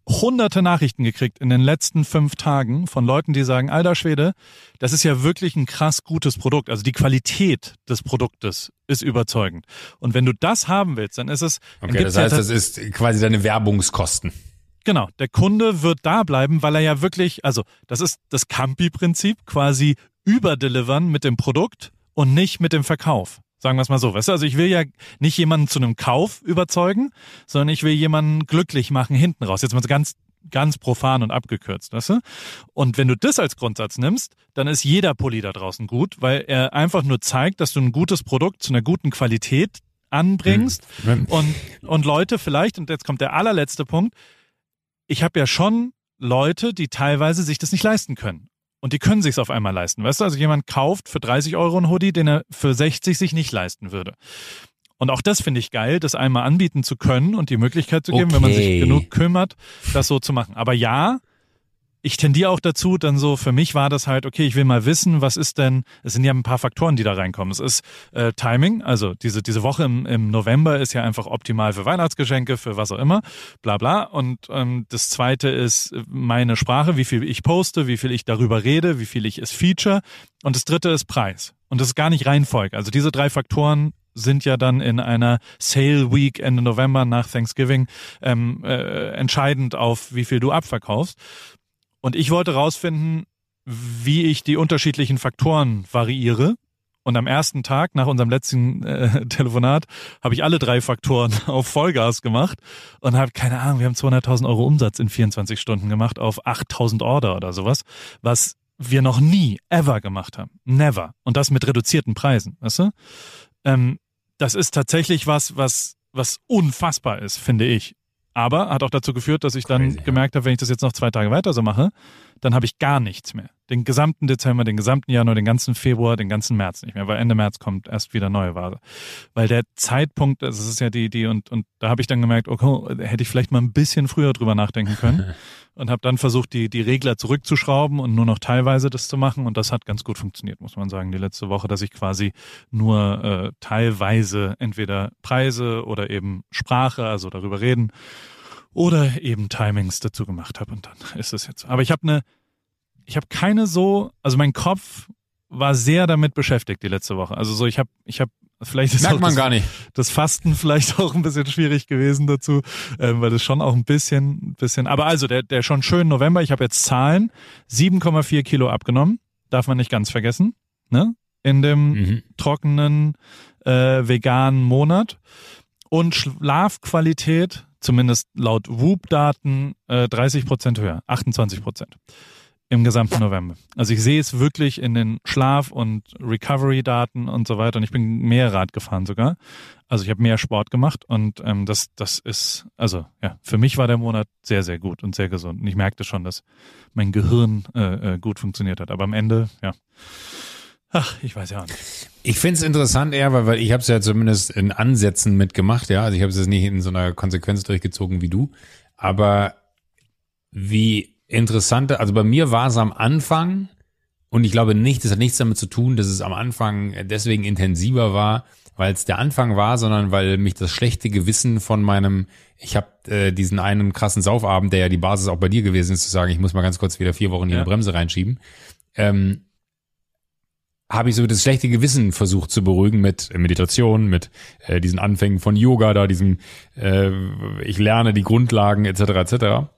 hunderte Nachrichten gekriegt in den letzten fünf Tagen von Leuten, die sagen, alter Schwede, das ist ja wirklich ein krass gutes Produkt. Also die Qualität des Produktes ist überzeugend. Und wenn du das haben willst, dann ist es. Okay, das heißt, das ist quasi deine Werbungskosten. Genau, der Kunde wird da bleiben, weil er ja wirklich, also das ist das Campi-Prinzip, quasi überdelivern mit dem Produkt und nicht mit dem Verkauf. Sagen wir es mal so. Weißt du, also ich will ja nicht jemanden zu einem Kauf überzeugen, sondern ich will jemanden glücklich machen hinten raus. Jetzt mal so ganz ganz profan und abgekürzt, weißt du? Und wenn du das als Grundsatz nimmst, dann ist jeder Pulli da draußen gut, weil er einfach nur zeigt, dass du ein gutes Produkt zu einer guten Qualität anbringst mhm. und, und Leute vielleicht, und jetzt kommt der allerletzte Punkt, ich habe ja schon Leute, die teilweise sich das nicht leisten können. Und die können sich auf einmal leisten. Weißt du, also jemand kauft für 30 Euro einen Hoodie, den er für 60 sich nicht leisten würde. Und auch das finde ich geil, das einmal anbieten zu können und die Möglichkeit zu geben, okay. wenn man sich genug kümmert, das so zu machen. Aber ja, ich tendiere auch dazu, dann so, für mich war das halt, okay, ich will mal wissen, was ist denn, es sind ja ein paar Faktoren, die da reinkommen. Es ist äh, Timing, also diese, diese Woche im, im November ist ja einfach optimal für Weihnachtsgeschenke, für was auch immer, bla bla. Und ähm, das zweite ist meine Sprache, wie viel ich poste, wie viel ich darüber rede, wie viel ich es feature. Und das dritte ist Preis. Und das ist gar nicht Reihenfolge. Also diese drei Faktoren sind ja dann in einer Sale Week Ende November nach Thanksgiving ähm, äh, entscheidend auf, wie viel du abverkaufst. Und ich wollte rausfinden, wie ich die unterschiedlichen Faktoren variiere. Und am ersten Tag nach unserem letzten äh, <laughs> Telefonat habe ich alle drei Faktoren <laughs> auf Vollgas gemacht und habe keine Ahnung, wir haben 200.000 Euro Umsatz in 24 Stunden gemacht auf 8.000 Order oder sowas, was wir noch nie, ever gemacht haben. Never. Und das mit reduzierten Preisen, weißt du? Ähm, das ist tatsächlich was, was, was unfassbar ist, finde ich. Aber hat auch dazu geführt, dass ich dann Crazy, gemerkt habe, wenn ich das jetzt noch zwei Tage weiter so mache, dann habe ich gar nichts mehr. Den gesamten Dezember, den gesamten Januar, den ganzen Februar, den ganzen März nicht mehr, weil Ende März kommt erst wieder neue Ware. Weil der Zeitpunkt, das ist ja die, die und, und da habe ich dann gemerkt, okay, hätte ich vielleicht mal ein bisschen früher drüber nachdenken können. <laughs> und habe dann versucht, die, die Regler zurückzuschrauben und nur noch teilweise das zu machen. Und das hat ganz gut funktioniert, muss man sagen, die letzte Woche, dass ich quasi nur äh, teilweise entweder Preise oder eben Sprache, also darüber reden, oder eben Timings dazu gemacht habe. Und dann <laughs> ist es jetzt. Aber ich habe eine, ich habe keine so, also mein Kopf war sehr damit beschäftigt die letzte Woche. Also so, ich habe, ich habe Vielleicht ist Merkt man das, gar nicht. Das Fasten vielleicht auch ein bisschen schwierig gewesen dazu, ähm, weil das schon auch ein bisschen, bisschen. Aber also der, der schon schönen November. Ich habe jetzt Zahlen: 7,4 Kilo abgenommen. Darf man nicht ganz vergessen. Ne? In dem mhm. trockenen äh, veganen Monat und Schlafqualität, zumindest laut Whoop-Daten, äh, 30 Prozent höher, 28 Prozent im gesamten November. Also ich sehe es wirklich in den Schlaf- und Recovery-Daten und so weiter. Und ich bin mehr Rad gefahren sogar. Also ich habe mehr Sport gemacht und ähm, das, das ist, also ja, für mich war der Monat sehr, sehr gut und sehr gesund. Und ich merkte schon, dass mein Gehirn äh, äh, gut funktioniert hat. Aber am Ende, ja. Ach, ich weiß ja auch nicht. Ich finde es interessant eher, weil, weil ich habe es ja zumindest in Ansätzen mitgemacht, ja. Also ich habe es jetzt nicht in so einer Konsequenz durchgezogen wie du. Aber wie interessante, also bei mir war es am Anfang, und ich glaube nicht, das hat nichts damit zu tun, dass es am Anfang deswegen intensiver war, weil es der Anfang war, sondern weil mich das schlechte Gewissen von meinem, ich habe äh, diesen einen krassen Saufabend, der ja die Basis auch bei dir gewesen ist, zu sagen, ich muss mal ganz kurz wieder vier Wochen hier ja. eine Bremse reinschieben, ähm, habe ich so das schlechte Gewissen versucht zu beruhigen mit Meditation, mit äh, diesen Anfängen von Yoga, da diesem, äh, ich lerne die Grundlagen etc. etc.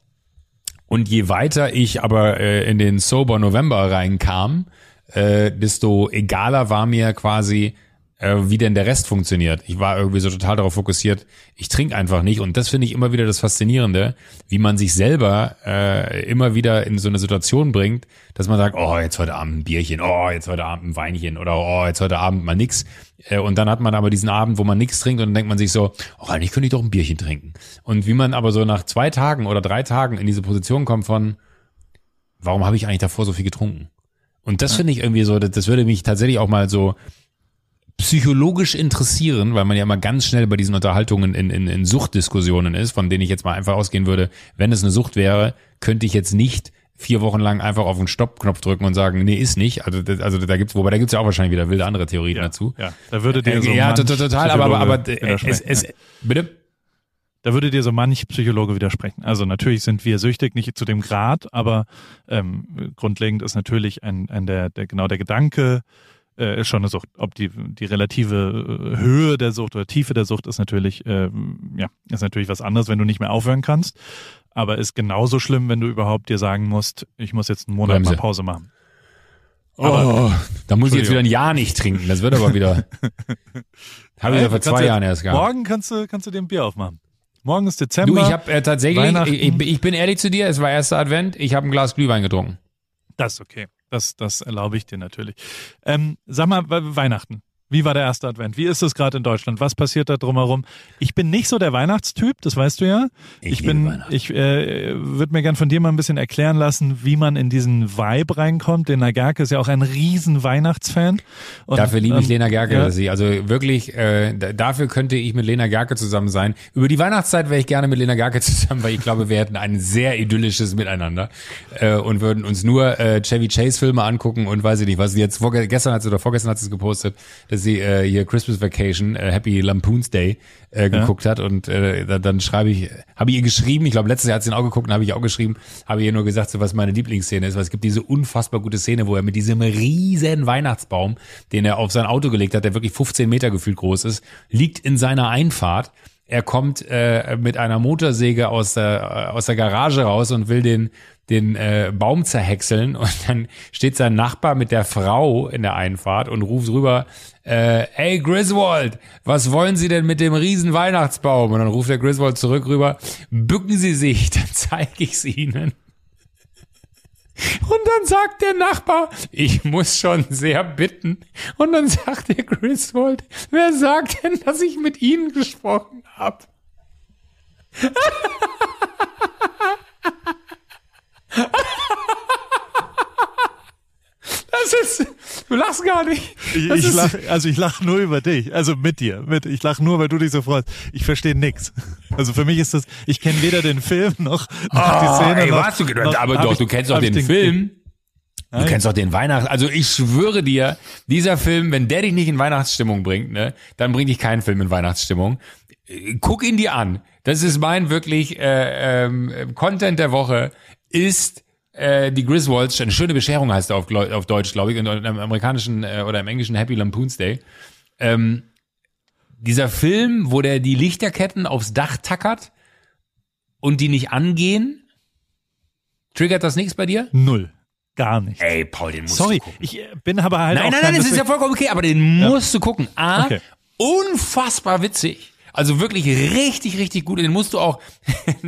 Und je weiter ich aber äh, in den Sober November reinkam, äh, desto egaler war mir quasi, äh, wie denn der Rest funktioniert. Ich war irgendwie so total darauf fokussiert, ich trinke einfach nicht. Und das finde ich immer wieder das Faszinierende, wie man sich selber äh, immer wieder in so eine Situation bringt, dass man sagt, oh, jetzt heute Abend ein Bierchen, oh, jetzt heute Abend ein Weinchen oder oh, jetzt heute Abend mal nix. Äh, und dann hat man aber diesen Abend, wo man nichts trinkt und dann denkt man sich so, oh, eigentlich könnte ich doch ein Bierchen trinken. Und wie man aber so nach zwei Tagen oder drei Tagen in diese Position kommt von, warum habe ich eigentlich davor so viel getrunken? Und das finde ich irgendwie so, das, das würde mich tatsächlich auch mal so psychologisch interessieren, weil man ja immer ganz schnell bei diesen Unterhaltungen in, in, in Suchtdiskussionen ist, von denen ich jetzt mal einfach ausgehen würde, wenn es eine Sucht wäre, könnte ich jetzt nicht vier Wochen lang einfach auf den Stoppknopf drücken und sagen, nee, ist nicht. Also, das, also da gibt's, wobei da gibt's ja auch wahrscheinlich wieder wilde andere Theorien ja, dazu. Ja, da würde dir so äh, ja, manch total, aber, aber, aber Psychologe es, es, widersprechen, bitte? Da würde dir so manch Psychologe widersprechen. Also natürlich sind wir süchtig, nicht zu dem Grad, aber ähm, grundlegend ist natürlich ein, ein der, der genau der Gedanke, äh, ist schon eine Sucht. Ob die, die relative äh, Höhe der Sucht oder Tiefe der Sucht ist natürlich, äh, ja, ist natürlich was anderes, wenn du nicht mehr aufhören kannst. Aber ist genauso schlimm, wenn du überhaupt dir sagen musst, ich muss jetzt einen Monat Bremse. mal Pause machen. Oh, da muss ich jetzt wieder ein Jahr nicht trinken. Das wird aber wieder. <laughs> Habe ich ja vor Kannst zwei Jahren erst gehabt. Morgen kannst du, kannst du dir ein Bier aufmachen. Morgen ist Dezember. Du, ich habe äh, tatsächlich, ich, ich bin ehrlich zu dir, es war erster Advent, ich habe ein Glas Glühwein getrunken. Das ist okay. Das, das erlaube ich dir natürlich. Ähm, sag mal, We- Weihnachten. Wie war der erste Advent? Wie ist es gerade in Deutschland? Was passiert da drumherum? Ich bin nicht so der Weihnachtstyp, das weißt du ja. Ich liebe bin, ich äh, würde mir gern von dir mal ein bisschen erklären lassen, wie man in diesen Vibe reinkommt. Lena Gerke ist ja auch ein riesen Weihnachtsfan. Und, Dafür liebe ich ähm, Lena Gerke. ja. sie, also wirklich, äh, da- dafür könnte ich mit Lena Gerke zusammen sein. Über die Weihnachtszeit wäre ich gerne mit Lena Gerke <laughs> zusammen, weil ich glaube, wir hätten ein sehr idyllisches Miteinander äh, und würden uns nur äh, Chevy Chase Filme angucken und weiß ich nicht, was sie jetzt vorge gestern hat sie oder vorgestern hat sie es gepostet, dass sie äh, hier Christmas Vacation, äh, Happy Lampoon's Day äh, geguckt hat und äh, da, dann schreibe ich, habe ich ihr geschrieben, ich glaube letztes Jahr hat sie ihn auch geguckt und habe ich auch geschrieben, habe ihr nur gesagt, so was meine Lieblingsszene ist, weil es gibt diese unfassbar gute Szene, wo er mit diesem riesen Weihnachtsbaum, den er auf sein Auto gelegt hat, der wirklich 15 Meter gefühlt groß ist, liegt in seiner Einfahrt. Er kommt äh, mit einer Motorsäge aus der, äh, aus der Garage raus und will den, den äh, Baum zerhäckseln und dann steht sein Nachbar mit der Frau in der Einfahrt und ruft rüber, äh, hey Griswold, was wollen Sie denn mit dem riesen Weihnachtsbaum? Und dann ruft der Griswold zurück rüber, bücken Sie sich, <laughs> dann zeige ich's Ihnen. Und dann sagt der Nachbar, ich muss schon sehr bitten. Und dann sagt der Griswold, wer sagt denn, dass ich mit Ihnen gesprochen habe? <laughs> Das ist, du lachst gar nicht. Ich, Das ich lach, also ich lache nur über dich, also mit dir. Mit, ich lache nur, weil du dich so freust. Ich verstehe nix. Also für mich ist das, ich kenne weder den Film noch, noch die Szene. Oh, ey, noch, du, noch, aber doch, ich- du kennst doch ich den Film. Du kennst doch den Weihnachts... Also ich schwöre dir, dieser Film, wenn der dich nicht in Weihnachtsstimmung bringt, ne, dann bringt dich kein Film in Weihnachtsstimmung. Äh, Guck ihn dir an. Das ist mein wirklich äh, ähm, Content der Woche. Ist äh, die Griswolds, eine schöne Bescherung heißt er auf, auf Deutsch, glaube ich, und im amerikanischen äh, oder im englischen Happy Lampoon's Day. Ähm, dieser Film, wo der die Lichterketten aufs Dach tackert und die nicht angehen, triggert das nichts bei dir? Null. Gar nicht. Ey, Paul, den musst Sorry, du gucken. ich äh, bin aber halt Nein, nein, nein, das ist ja vollkommen okay, aber den musst du gucken. A, Okay. unfassbar witzig. Also wirklich richtig, richtig gut. Den musst du auch. <laughs>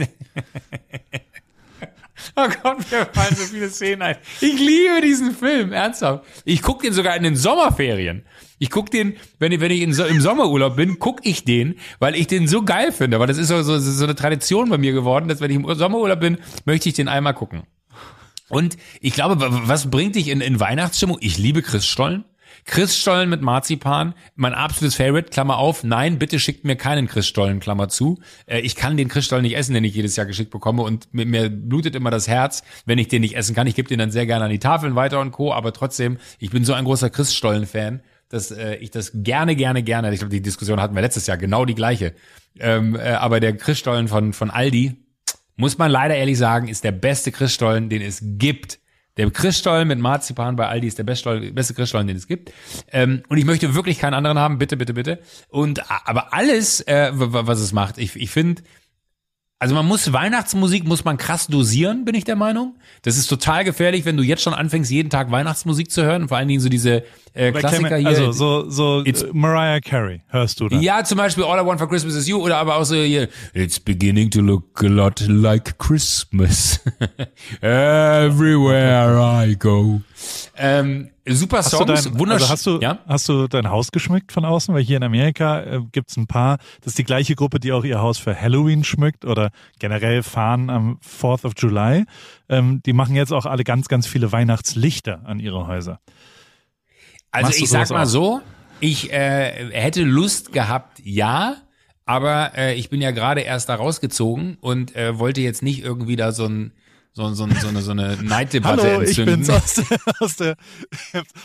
oh Gott, mir fallen so viele Szenen ein. Ich liebe diesen Film, ernsthaft. Ich gucke den sogar in den Sommerferien. Ich guck den, wenn ich, wenn ich in, im Sommerurlaub bin, guck ich den, weil ich den so geil finde. Weil das ist so, so, so eine Tradition bei mir geworden, dass wenn ich im Sommerurlaub bin, möchte ich den einmal gucken. Und ich glaube, wa- was bringt dich in, in Weihnachtsstimmung? Ich liebe Christstollen. Christstollen mit Marzipan, mein absolutes Favorite, Klammer auf. Nein, bitte schickt mir keinen Christstollen, Klammer zu. Äh, ich kann den Christstollen nicht essen, den ich jedes Jahr geschickt bekomme und mir, mir blutet immer das Herz, wenn ich den nicht essen kann. Ich gebe den dann sehr gerne an die Tafeln weiter und Co., aber trotzdem, ich bin so ein großer Christstollen-Fan, dass äh, ich das gerne, gerne, gerne, ich glaube, die Diskussion hatten wir letztes Jahr, genau die gleiche. Ähm, äh, aber der Christstollen von, von Aldi, muss man leider ehrlich sagen, ist der beste Christstollen, den es gibt. Der Christstollen mit Marzipan bei Aldi ist der beste, beste Christstollen, den es gibt. Ähm, und ich möchte wirklich keinen anderen haben, bitte, bitte, bitte. Und aber alles, äh, was es macht, ich, ich finde, Also man muss Weihnachtsmusik muss man krass dosieren, bin ich der Meinung. Das ist total gefährlich, wenn du jetzt schon anfängst, jeden Tag Weihnachtsmusik zu hören. Vor allen Dingen so diese äh, Klassiker hier. Also so, so It's, Mariah Carey hörst du da. Ja, zum Beispiel All I Want for Christmas is You oder aber auch so hier It's beginning to look a lot like Christmas. <laughs> Everywhere I go. Ähm, super hast Songs, dein, wunderschön. Also hast, du, ja? hast du dein Haus geschmückt von außen? Weil hier in Amerika äh, gibt's ein paar, das ist die gleiche Gruppe, die auch ihr Haus für Halloween schmückt oder generell fahren am 4th of July. Ähm, die machen jetzt auch alle ganz, ganz viele Weihnachtslichter an ihre Häuser. Also ich sag mal auch? so, ich äh, hätte Lust gehabt, ja, aber äh, ich bin ja gerade erst da rausgezogen und äh, wollte jetzt nicht irgendwie da so ein so, so, so eine, so eine Neiddebatte Hallo, entzünden. ich bin's aus der, <laughs> aus der,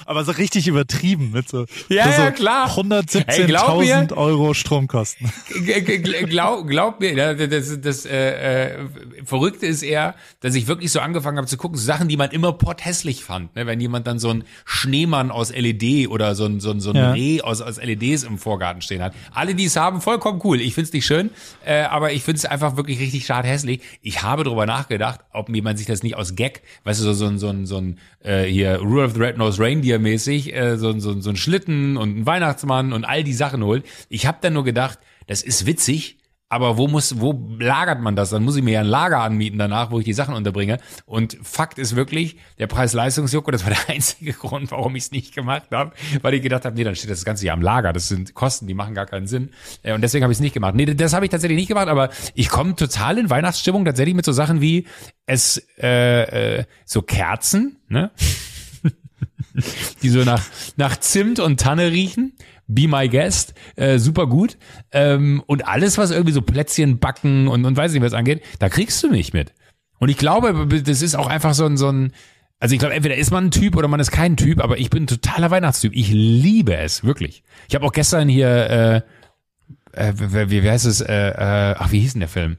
aber so richtig übertrieben mit so, ja, so ja, klar. 117.000 Euro Stromkosten. <laughs> Glaub, glaub mir, das, das äh, äh, Verrückte ist eher, dass ich wirklich so angefangen habe zu gucken, so Sachen, die man immer potthässlich fand, ne? wenn jemand dann so ein Schneemann aus LED oder so ein, so ein, so ein ja. Reh aus, aus LEDs im Vorgarten stehen hat. Alle, die es haben, vollkommen cool. Ich find's nicht schön, äh, aber ich find's einfach wirklich richtig schade hässlich. Ich habe darüber nachgedacht, ob mir man sich das nicht aus Gag, weißt du, so, so, so, so, ein äh, hier Rule of the Red-Nosed Reindeer mäßig, äh, so, so, so ein Schlitten und ein Weihnachtsmann und all die Sachen holt. Ich habe dann nur gedacht, das ist witzig, aber wo muss, wo lagert man das? Dann muss ich mir ja ein Lager anmieten danach, wo ich die Sachen unterbringe. Und Fakt ist wirklich, der Preis-Leistungsjucke, das war der <laughs> einzige Grund, warum ich es nicht gemacht habe, weil ich gedacht habe, nee, dann steht das Ganze ja am Lager. Das sind Kosten, die machen gar keinen Sinn. Äh, und deswegen habe ich es nicht gemacht. Nee, das habe ich tatsächlich nicht gemacht, aber ich komme total in Weihnachtsstimmung tatsächlich mit so Sachen wie es äh, äh, so Kerzen, ne? <laughs> die so nach, nach Zimt und Tanne riechen Be My Guest, äh, super gut. Ähm, und alles, was irgendwie so Plätzchen backen und, und weiß nicht, was angeht, da kriegst du mich mit. Und ich glaube, das ist auch einfach so ein, so ein, also ich glaube, entweder ist man ein Typ oder man ist kein Typ, aber ich bin totaler Weihnachtstyp. Ich liebe es, wirklich. Ich habe auch gestern hier, äh, äh, wie, wie heißt es, äh, äh, ach, wie hieß denn der Film?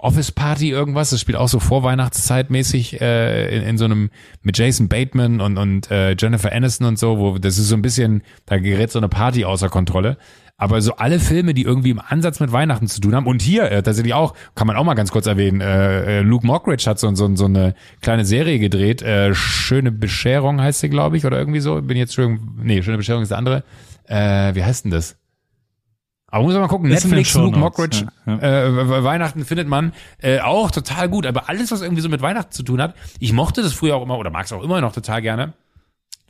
Office Party irgendwas, das spielt auch so Vorweihnachtszeitmäßig äh, in, in so einem mit Jason Bateman und und äh, Jennifer Aniston und so, wo das ist so ein bisschen, da gerät so eine Party außer Kontrolle. Aber so alle Filme, die irgendwie im Ansatz mit Weihnachten zu tun haben und hier äh, tatsächlich auch, kann man auch mal ganz kurz erwähnen, äh, äh Luke Mockridge hat so, so, so eine kleine Serie gedreht, äh, Schöne Bescherung heißt sie, glaube ich, oder irgendwie so. Bin jetzt schon, nee, Schöne Bescherung ist der andere. Äh, wie heißt denn das? Aber muss man mal gucken, ist Netflix, Luke Mockridge, ja, ja. Äh, Weihnachten findet man äh, auch total gut. Aber alles, was irgendwie so mit Weihnachten zu tun hat, ich mochte das früher auch immer oder mag es auch immer noch total gerne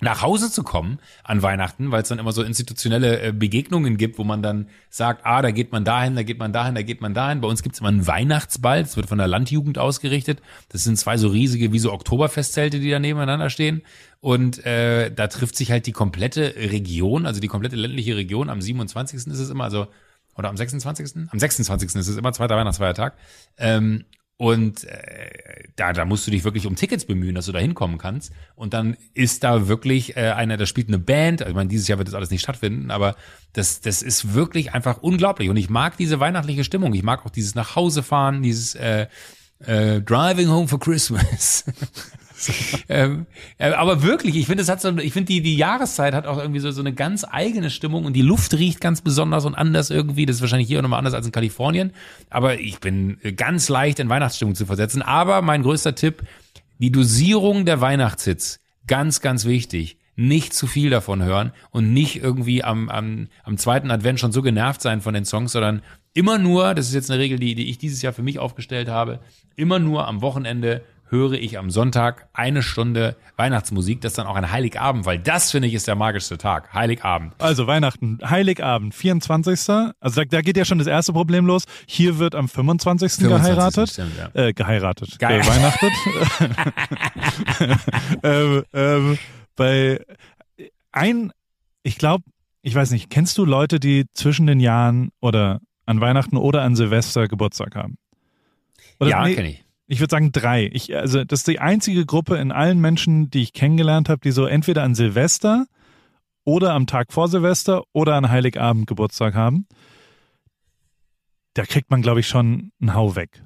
nach Hause zu kommen an Weihnachten, weil es dann immer so institutionelle äh, Begegnungen gibt, wo man dann sagt, ah, da geht man dahin, da geht man dahin, da geht man dahin. Bei uns gibt's immer einen Weihnachtsball, das wird von der Landjugend ausgerichtet. Das sind zwei so riesige, wie so Oktoberfestzelte, die da nebeneinander stehen. Und äh, da trifft sich halt die komplette Region, also die komplette ländliche Region. Am 27. ist es immer, also oder am 26. Am 26. ist es immer zweiter Weihnachtsfeiertag. Ähm, und äh, da, da musst du dich wirklich um Tickets bemühen, dass du da hinkommen kannst. Und dann ist da wirklich äh, einer, der spielt eine Band. Also, ich meine, dieses Jahr wird das alles nicht stattfinden, aber das, das ist wirklich einfach unglaublich. Und ich mag diese weihnachtliche Stimmung. Ich mag auch dieses Nachhausefahren, dieses äh, äh, Driving Home for Christmas. <laughs> <laughs> ähm, äh, aber wirklich, ich finde, es hat so, ich finde, die, die Jahreszeit hat auch irgendwie so, so eine ganz eigene Stimmung und die Luft riecht ganz besonders und anders irgendwie. Das ist wahrscheinlich hier auch nochmal anders als in Kalifornien. Aber ich bin ganz leicht in Weihnachtsstimmung zu versetzen. Aber mein größter Tipp, die Dosierung der Weihnachtshits. Ganz, ganz wichtig nicht zu viel davon hören und nicht irgendwie am, am, am zweiten Advent schon so genervt sein von den Songs, sondern immer nur, das ist jetzt eine Regel, die, die ich dieses Jahr für mich aufgestellt habe, immer nur am Wochenende höre ich am Sonntag eine Stunde Weihnachtsmusik, das ist dann auch ein Heiligabend, weil das finde ich ist der magischste Tag, Heiligabend. Also Weihnachten, Heiligabend, 24. Also da, da geht ja schon das erste Problem los. Hier wird am 25. 25. geheiratet. Stimmt, ja. äh, geheiratet. Ge äh, Weihnachtet. <laughs> <laughs> ähm, ähm, bei ein, ich glaube, ich weiß nicht, kennst du Leute, die zwischen den Jahren oder an Weihnachten oder an Silvester Geburtstag haben? Oder, ja, nee, kenne ich. Ich würde sagen drei. Ich, also das ist die einzige Gruppe in allen Menschen, die ich kennengelernt habe, die so entweder an Silvester oder am Tag vor Silvester oder an Heiligabend Geburtstag haben. Da kriegt man, glaube ich, schon einen Hau weg.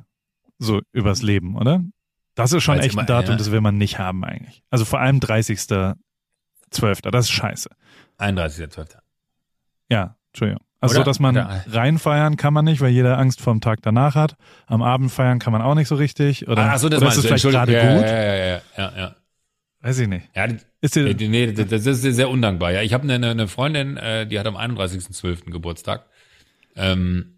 So übers Leben, oder? Das ist schon Weil's echt immer, ein Datum, ja. das will man nicht haben eigentlich. Also vor allem 30.12. Das ist scheiße. 31.12. Ja, Entschuldigung. Also, Oder? dass man Oder- reinfeiern kann man nicht, weil jeder Angst vorm Tag danach hat. Am Abend feiern kann man auch nicht so richtig. Oder, Ach so, das oder ist es vielleicht gerade Entschuldigung. gut? Ja, ja, ja, ja, ja, ja. Weiß ich nicht. ja. Ist ja dir, nee, das ist sehr undankbar. Ja, ich habe eine, eine Freundin, äh, die hat am 31.12. Geburtstag. Ähm,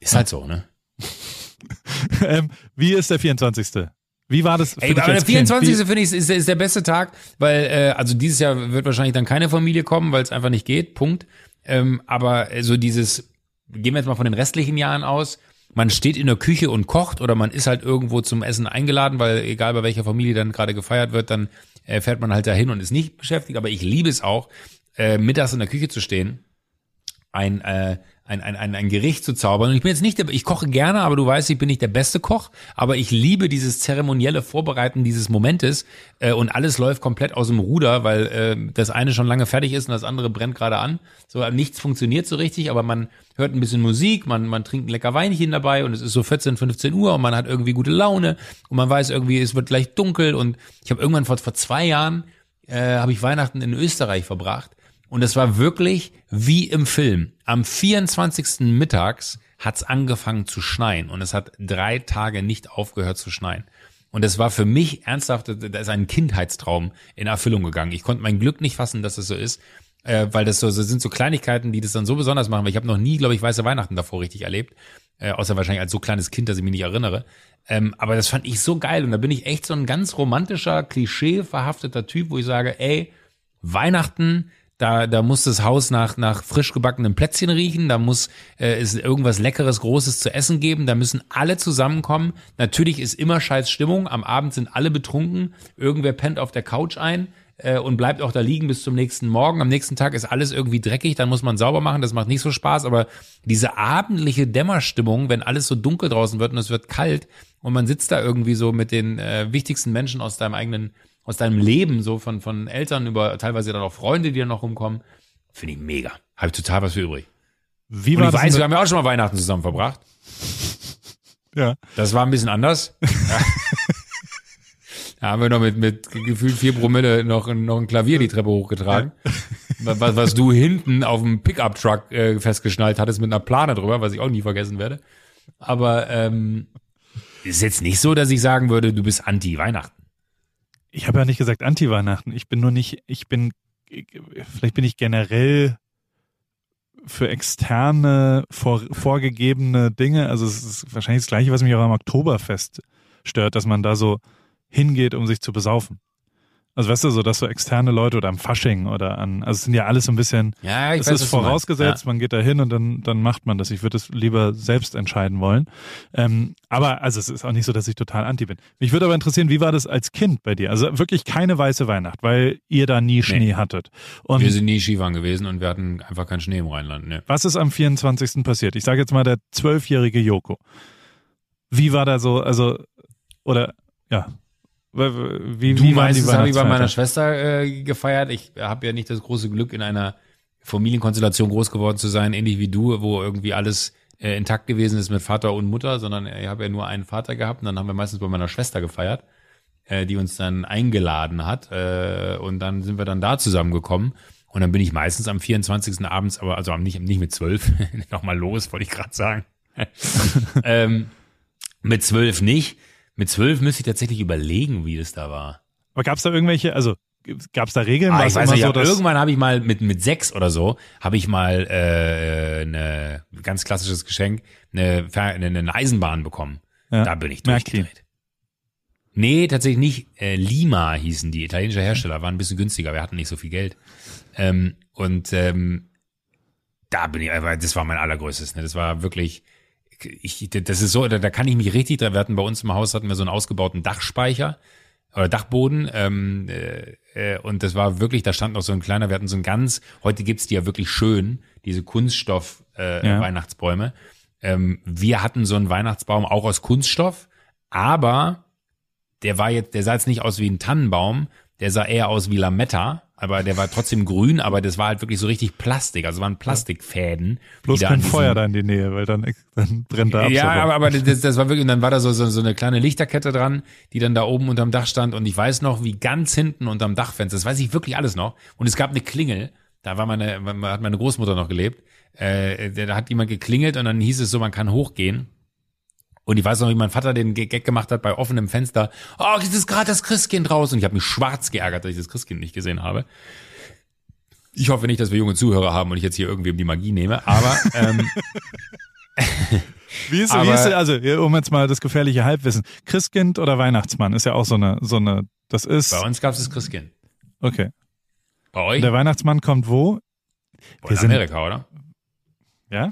ist halt so, ne? <laughs> ähm, wie ist der 24.? Wie war das für Ey, dich aber der als Kind? 24. Wie, finde ich ist, ist der beste Tag, weil äh, also dieses Jahr wird wahrscheinlich dann keine Familie kommen, weil es einfach nicht geht. Punkt. Ähm, aber äh, so dieses, gehen wir jetzt mal von den restlichen Jahren aus. Man steht in der Küche und kocht oder man ist halt irgendwo zum Essen eingeladen, weil egal bei welcher Familie dann gerade gefeiert wird, dann äh, fährt man halt dahin und ist nicht beschäftigt. Aber ich liebe es auch, äh, mittags in der Küche zu stehen ein, äh, ein, ein, ein, ein Gericht zu zaubern. Und ich bin jetzt nicht der, ich koche gerne, aber du weißt, ich bin nicht der beste Koch, aber ich liebe dieses zeremonielle Vorbereiten dieses Momentes äh, und alles läuft komplett aus dem Ruder, weil äh, das eine schon lange fertig ist und das andere brennt gerade an. So nichts funktioniert so richtig, aber man hört ein bisschen Musik, man, man trinkt ein lecker Weinchen dabei und es ist so 14, 15 Uhr und man hat irgendwie gute Laune und man weiß irgendwie, es wird gleich dunkel und ich habe irgendwann vor, vor zwei Jahren äh, habe ich Weihnachten in Österreich verbracht und es war wirklich wie im Film. Am 24. mittags hat's angefangen zu schneien und es hat drei Tage nicht aufgehört zu schneien. Und es war für mich ernsthaft, da ist ein Kindheitstraum in Erfüllung gegangen. Ich konnte mein Glück nicht fassen, dass es so ist, äh, weil das so, so sind so Kleinigkeiten, die das dann so besonders machen. Weil ich habe noch nie, glaube ich, weiße Weihnachten davor richtig erlebt, äh, außer wahrscheinlich als so kleines Kind, dass ich mich nicht erinnere. Ähm, aber das fand ich so geil und da bin ich echt so ein ganz romantischer, klischee-verhafteter Typ, wo ich sage, ey, Weihnachten, da, da muss das Haus nach, nach frisch gebackenem Plätzchen riechen, da muss äh, es irgendwas Leckeres, Großes zu essen geben, da müssen alle zusammenkommen. Natürlich ist immer scheiß Stimmung, am Abend sind alle betrunken, irgendwer pennt auf der Couch ein äh, und bleibt auch da liegen bis zum nächsten Morgen. Am nächsten Tag ist alles irgendwie dreckig, dann muss man sauber machen, das macht nicht so Spaß, aber diese abendliche Dämmerstimmung, wenn alles so dunkel draußen wird und es wird kalt und man sitzt da irgendwie so mit den äh, wichtigsten Menschen aus deinem eigenen aus deinem Leben, so von, von Eltern über teilweise dann auch Freunde, die dann noch rumkommen, finde ich mega. Habe ich total was für übrig. wie Und war ich das? weiß, wir haben ja auch schon mal Weihnachten zusammen verbracht. ja. Das war ein bisschen anders. <laughs> Da haben wir noch mit, mit gefühlt vier Promille noch, noch ein Klavier die Treppe hochgetragen. Was, was du hinten auf dem Pickup-Truck äh, festgeschnallt hattest mit einer Plane drüber, was ich auch nie vergessen werde. Aber ähm, ist jetzt nicht so, dass ich sagen würde, du bist anti-Weihnachten. Ich habe ja nicht gesagt Anti-Weihnachten. Ich bin nur nicht, ich bin, vielleicht bin ich generell für externe, vor, vorgegebene Dinge, also es ist wahrscheinlich das Gleiche, was mich auch am Oktoberfest stört, dass man da so hingeht, um sich zu besaufen. Also weißt du, so, dass so externe Leute oder am Fasching oder an, also es sind ja alles so ein bisschen, Ja, ich es weiß, ist vorausgesetzt, man geht da hin und dann, dann macht man das. Ich würde es lieber selbst entscheiden wollen. Ähm, aber also es ist auch nicht so, dass ich total anti bin. Mich würde aber interessieren, wie war das als Kind bei dir? Also wirklich keine weiße Weihnacht, weil ihr da nie Schnee hattet. Und Wir sind nie Skifahren gewesen und wir hatten einfach keinen Schnee im Rheinland. Ne. was ist am 24. passiert? Ich sage jetzt mal der zwölfjährige Joko. Wie war da so, also, oder, ja, wie, Du wie meinst, das habe ich bei meiner? Schwester äh, gefeiert. Ich habe ja nicht das große Glück, in einer Familienkonstellation groß geworden zu sein, ähnlich wie du, wo irgendwie alles äh, intakt gewesen ist mit Vater und Mutter, sondern ich habe ja nur einen Vater gehabt und dann haben wir meistens bei meiner Schwester gefeiert, äh, die uns dann eingeladen hat äh, und dann sind wir dann da zusammengekommen und dann bin ich meistens am 24. abends, aber also nicht, nicht mit zwölf, <laughs> nochmal los, wollte ich gerade sagen. <laughs> ähm, mit zwölf nicht. Mit zwölf müsste ich tatsächlich überlegen, wie das da war. Aber gab es da irgendwelche, also gab es da Regeln? Ah, ich weiß nicht, so, irgendwann habe ich mal mit, mit sechs oder so, habe ich mal äh, eine ganz klassisches Geschenk, eine, eine, Eisenbahn bekommen. Ja. Da bin ich durchgedreht. Nee, tatsächlich nicht. Äh, Lima hießen die, italienische Hersteller, waren ein bisschen günstiger, wir hatten nicht so viel Geld. Ähm, und ähm, da bin ich, das war mein allergrößtes. Ne? Das war wirklich, ich, das ist so, da, da kann ich mich richtig, wir hatten bei uns im Haus hatten wir so einen ausgebauten Dachspeicher oder Dachboden ähm, äh, äh, und das war wirklich, da stand noch so ein kleiner, wir hatten so ein ganz, heute gibt's die ja wirklich schön, diese Kunststoff äh, Ja. Weihnachtsbäume. Ähm, wir hatten so einen Weihnachtsbaum auch aus Kunststoff, aber der war jetzt, der sah jetzt nicht aus wie ein Tannenbaum, der sah eher aus wie Lametta, aber der war trotzdem grün, aber das war halt wirklich so richtig Plastik, also waren Plastikfäden. bloß kein Feuer da in die Nähe, weil dann, dann brennt da ab. ja, aber, aber das, das war wirklich, und dann war da so, so, so eine kleine Lichterkette dran, die dann da oben unterm Dach stand und ich weiß noch, wie ganz hinten unterm Dachfenster, das weiß ich wirklich alles noch, und es gab eine Klingel Da war meine, hat meine Großmutter noch gelebt. Äh, da hat jemand geklingelt und dann hieß es so, man kann hochgehen. Und ich weiß noch, wie mein Vater den Gag gemacht hat bei offenem Fenster. Oh, es ist gerade das Christkind raus. Und ich habe mich schwarz geärgert, dass ich das Christkind nicht gesehen habe. Ich hoffe nicht, dass wir junge Zuhörer haben und ich jetzt hier irgendwie um die Magie nehme, aber <laughs> ähm, wie ist, aber, wie ist also um jetzt mal das gefährliche Halbwissen. Christkind oder Weihnachtsmann ist ja auch so eine so eine das ist Bei uns gab es das Christkind. Okay. Bei euch? Der Weihnachtsmann kommt wo? Wir in Amerika, oder? Ja?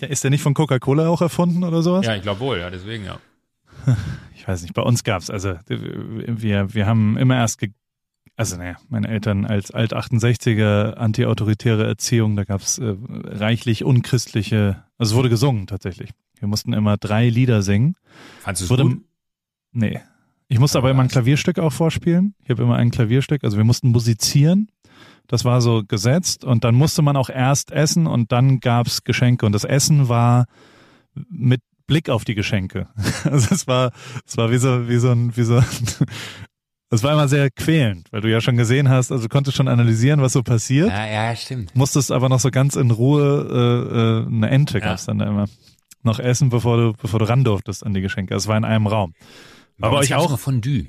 Ist der nicht von Coca-Cola auch erfunden oder sowas? Ja, ich glaube wohl, ja, deswegen ja. <laughs> Ich weiß nicht, bei uns gab's also wir wir haben immer erst also naja, meine Eltern als Alt-68er anti-autoritäre Erziehung, da gab's äh, reichlich unchristliche, also es wurde gesungen tatsächlich. Wir mussten immer drei Lieder singen. Fandest du es gut? Nee. Ich musste aber, aber immer ein Klavierstück auch vorspielen. Ich habe immer ein Klavierstück, also wir mussten musizieren. Das war so gesetzt und dann musste man auch erst essen und dann gab's Geschenke und das Essen war mit Blick auf die Geschenke. <laughs> Also es war, es war wie so, wie so ein, wie so ein, <laughs> das war immer sehr quälend, weil du ja schon gesehen hast, also du konntest schon analysieren, was so passiert. Ja, ja, stimmt. Musstest aber noch so ganz in Ruhe, äh, äh, eine Ente gab's ja. dann da immer, noch essen, bevor du, bevor du ran durftest an die Geschenke. Das war in einem Raum. Aber, euch auch Fondue.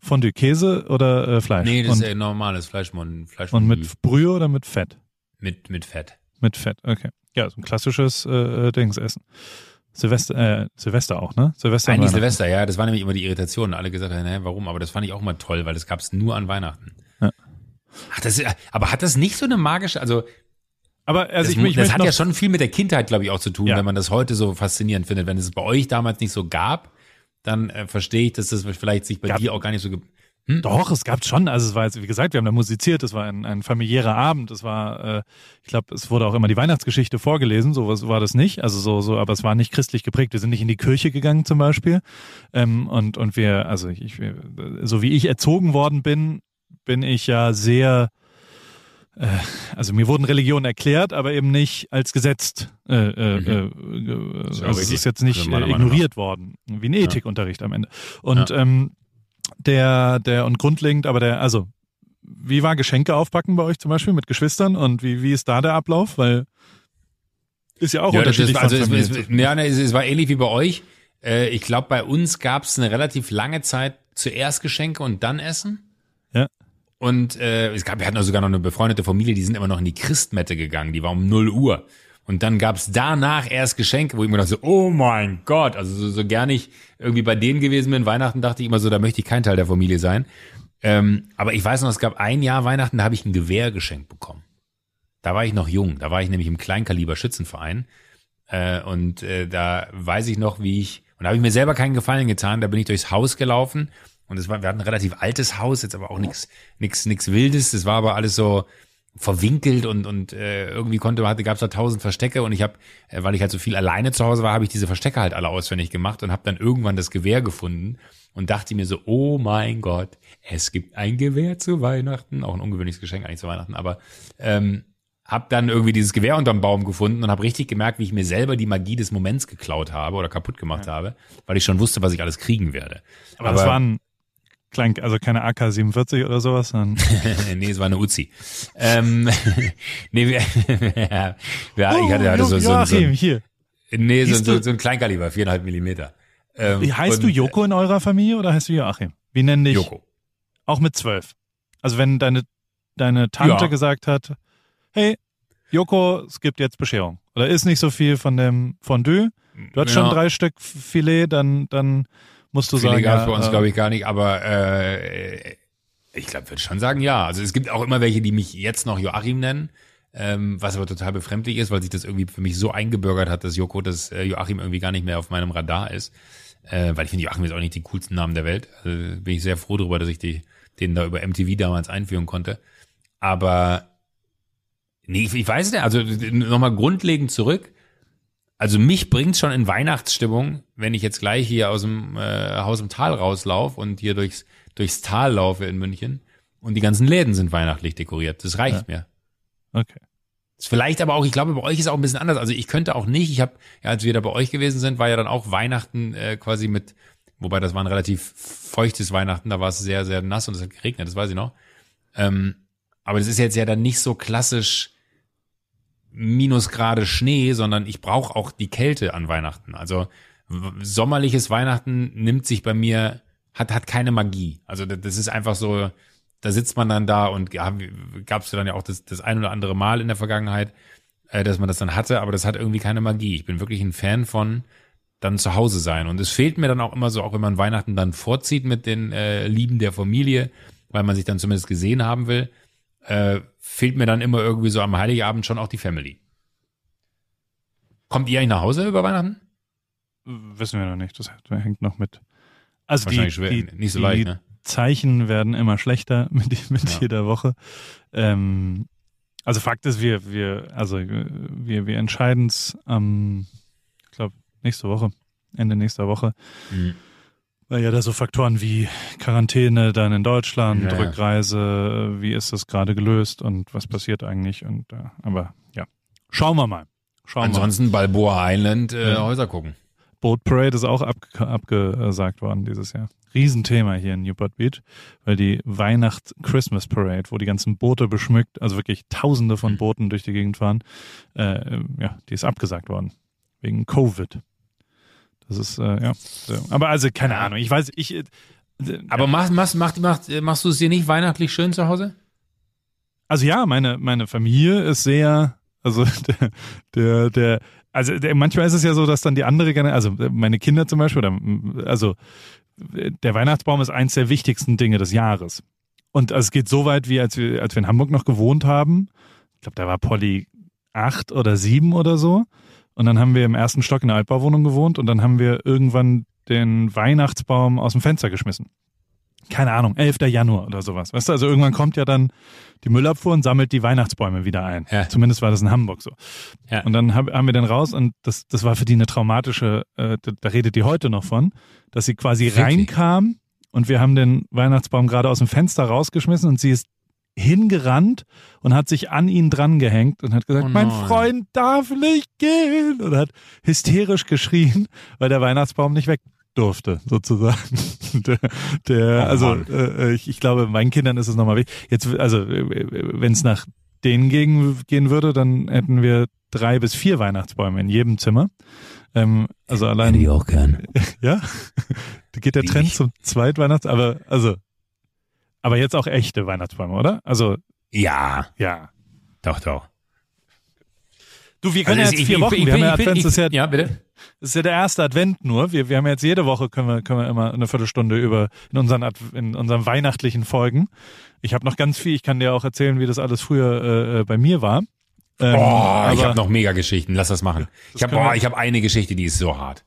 Fondue, Käse oder äh, Fleisch? Nee, das und, ist ja normales Fleisch, Fleisch Und mit Brühe oder mit Fett? Mit, mit Fett. Mit Fett, okay. Ja, so ein klassisches äh, äh Dingsessen. Silvester, äh, Silvester auch, ne? Silvester. Eigentlich Silvester, ja. Das war nämlich immer die Irritation. Alle gesagt haben, hä, warum? Aber das fand ich auch mal toll, weil das gab es nur an Weihnachten. Ja. Ach, das, aber hat das nicht so eine magische, also aber also das, ich, ich das hat ja schon viel mit der Kindheit, glaube ich, auch zu tun, ja. wenn man das heute so faszinierend findet. Wenn es bei euch damals nicht so gab, dann äh, verstehe ich, dass das vielleicht sich bei gab, dir auch gar nicht so hm? Doch, es gab schon. Also es war jetzt, wie gesagt, wir haben da musiziert, es war ein, ein familiärer Abend, es war, äh, ich glaube, es wurde auch immer die Weihnachtsgeschichte vorgelesen, so was war das nicht. Also so, so, aber es war nicht christlich geprägt. Wir sind nicht in die Kirche gegangen zum Beispiel. Ähm, und, und wir, also ich, so wie ich erzogen worden bin, bin ich ja sehr also mir wurden Religionen erklärt, aber eben nicht als gesetzt. Äh, äh, mhm. äh, also es ist jetzt nicht also ignoriert worden, wie ein Ethikunterricht am Ende. Und ja. ähm, der, der und grundlegend, aber der, also, wie war Geschenke aufpacken bei euch zum Beispiel mit Geschwistern und wie, wie ist da der Ablauf? Weil ist ja auch ja, unterschiedlich. Ist, also es, es, ja, ne, es, es war ähnlich wie bei euch. Äh, ich glaube, bei uns gab es eine relativ lange Zeit zuerst Geschenke und dann Essen. Und äh, es gab, wir hatten sogar noch eine befreundete Familie, die sind immer noch in die Christmette gegangen, die war um 0 Uhr. Und dann gab's danach erst Geschenke, wo ich mir dachte, oh mein Gott, also so, so gern ich irgendwie bei denen gewesen bin, Weihnachten dachte ich immer so, da möchte ich kein Teil der Familie sein. Ähm, aber ich weiß noch, es gab ein Jahr Weihnachten, da habe ich ein Gewehr geschenkt bekommen. Da war ich noch jung, da war ich nämlich im Kleinkaliber Schützenverein. Äh, und äh, da weiß ich noch, wie ich, und da habe ich mir selber keinen Gefallen getan, da bin ich durchs Haus gelaufen und es war, wir hatten ein relativ altes Haus, jetzt aber auch nichts nix, nix Wildes, das war aber alles so, verwinkelt und und äh, irgendwie konnte hatte gab es da tausend Verstecke. Und ich habe äh, weil ich halt so viel alleine zu Hause war habe ich diese Verstecke halt alle auswendig gemacht und habe dann irgendwann das Gewehr gefunden und dachte mir so oh mein Gott es gibt ein Gewehr zu Weihnachten. Auch ein ungewöhnliches Geschenk eigentlich zu Weihnachten. Aber ähm, habe dann irgendwie dieses Gewehr unterm Baum gefunden und habe richtig gemerkt wie ich mir selber die Magie des Moments geklaut habe oder kaputt gemacht ja. habe weil ich schon wusste was ich alles kriegen werde. Aber, aber das waren Klein, also keine AK-47 oder sowas, sondern. <laughs> nee, es war eine Uzi. ähm, <laughs> nee, wir, <laughs> ja, ja, ich hatte, hatte so, so, so, so, hier. Nee, so, so, so ein Kleinkaliber, viereinhalb Millimeter. Ähm, heißt und, du Joko in eurer Familie oder heißt du Joachim? Wie nennen dich? Joko. Auch mit zwölf. Also wenn deine, deine Tante ja. gesagt hat, hey, Joko, es gibt jetzt Bescherung. Oder ist nicht so viel von dem Fondue. Du hast ja. schon drei Stück Filet, dann, dann musst du Viele sagen. gab es bei uns, äh, glaube ich, gar nicht, aber äh, ich glaube, würde schon sagen, ja. Also es gibt auch immer welche, die mich jetzt noch Joachim nennen, ähm, was aber total befremdlich ist, weil sich das irgendwie für mich so eingebürgert hat, dass Joko, dass äh, Joachim irgendwie gar nicht mehr auf meinem Radar ist. Äh, weil ich finde, Joachim ist auch nicht den coolsten Namen der Welt. Also bin ich sehr froh darüber, dass ich die, den da über MTV damals einführen konnte. Aber nee, ich, ich weiß nicht, also nochmal grundlegend zurück. Also mich bringt schon in Weihnachtsstimmung, wenn ich jetzt gleich hier aus dem äh, Haus im Tal rauslaufe und hier durchs, durchs Tal laufe in München und die ganzen Läden sind weihnachtlich dekoriert. Das reicht ja. mir. Okay. Ist vielleicht aber auch, ich glaube, bei euch ist auch ein bisschen anders. Also ich könnte auch nicht, ich habe, ja, als wir da bei euch gewesen sind, war ja dann auch Weihnachten äh, quasi mit, wobei das war ein relativ feuchtes Weihnachten, da war es sehr, sehr nass und es hat geregnet, das weiß ich noch. Ähm, Aber das ist jetzt ja dann nicht so klassisch Minusgrade Schnee, sondern ich brauche auch die Kälte an Weihnachten. Also sommerliches Weihnachten nimmt sich bei mir, hat, hat keine Magie. Also das ist einfach so, da sitzt man dann da und ja, gab es dann ja auch das, das ein oder andere Mal in der Vergangenheit, äh, dass man das dann hatte, aber das hat irgendwie keine Magie. Ich bin wirklich ein Fan von dann zu Hause sein. Und es fehlt mir dann auch immer so, auch wenn man Weihnachten dann vorzieht mit den äh, Lieben der Familie, weil man sich dann zumindest gesehen haben will, äh, fehlt mir dann immer irgendwie so am Heiligabend schon auch die Family. Kommt ihr eigentlich nach Hause über Weihnachten? Wissen wir noch nicht. Das hängt noch mit. Also Wahrscheinlich die, schwer, die, nicht so leicht, ne? Zeichen werden immer schlechter <laughs> mit, mit Ja. jeder Woche. Ähm, also Fakt ist, wir, wir, also wir, wir entscheiden es am, ich glaube, nächste Woche, Ende nächster Woche. Mhm. Weil ja da so Faktoren wie Quarantäne dann in Deutschland, Ja, ja. Rückreise, wie ist das gerade gelöst und was passiert eigentlich und äh, aber ja. Schauen wir mal. Schauen wir mal. Ansonsten Balboa Island äh, Ja. Häuser gucken. Boat Parade ist auch abge abgesagt worden dieses Jahr. Riesenthema hier in Newport Beach, weil die Weihnachts-Christmas Parade, wo die ganzen Boote beschmückt, also wirklich Tausende von Mhm. Booten durch die Gegend fahren, äh, ja, die ist abgesagt worden wegen Covid. Das ist äh, ja, aber also keine. Ahnung. Ich weiß, ich äh, Aber machst, machst, machst, machst, machst du es dir nicht weihnachtlich schön zu Hause? Also ja, meine, meine Familie ist sehr, also <laughs> der, der, der also der, manchmal ist es ja so, dass dann die andere Generation, also meine Kinder zum Beispiel, oder, also der Weihnachtsbaum ist eins der wichtigsten Dinge des Jahres. Und es geht so weit, wie als wir, als wir in Hamburg noch gewohnt haben. Ich glaube, da war Polly acht oder sieben oder so. Und dann haben wir im ersten Stock in der Altbauwohnung gewohnt und dann haben wir irgendwann den Weihnachtsbaum aus dem Fenster geschmissen. Keine Ahnung, 11. Januar oder sowas. Weißt du, also irgendwann kommt ja dann die Müllabfuhr und sammelt die Weihnachtsbäume wieder ein. Ja. Zumindest war das in Hamburg so. Ja. Und dann hab, haben wir den raus und das, das war für die eine traumatische, äh, da, da redet die heute noch von, dass sie quasi Wirklich? reinkam und wir haben den Weihnachtsbaum gerade aus dem Fenster rausgeschmissen und sie ist hingerannt und hat sich an ihn dran gehängt und hat gesagt, Oh mein. Freund darf nicht gehen und hat hysterisch geschrien, weil der Weihnachtsbaum nicht weg durfte, sozusagen. <laughs> Der, der Oh also Mann. äh, ich, ich glaube, meinen Kindern ist es nochmal wichtig. Jetzt, also wenn es nach denen gegen, gehen würde, dann hätten wir drei bis vier Weihnachtsbäume in jedem Zimmer. Ähm, also allein Hätte ich auch gern. <laughs> ja, da geht der Trend zum Zweitweihnachts, aber also, aber jetzt auch echte Weihnachtsbäume, oder? Also Ja, ja. doch, doch. Du, wir können ja Also jetzt ich- vier ich- Wochen. ich wir haben ja Advents, ich- das ist ja, Ja, bitte. das ist ja der erste Advent nur. Wir, wir haben jetzt jede Woche können wir, können wir immer eine Viertelstunde über in unseren Adv- in unseren weihnachtlichen Folgen. Ich habe noch ganz viel. Ich kann dir auch erzählen, wie das alles früher äh, äh, bei mir war. Ähm, Oh, ich habe noch mega Geschichten. Lass das machen. ich habe oh, ich habe eine Geschichte, die ist so hart.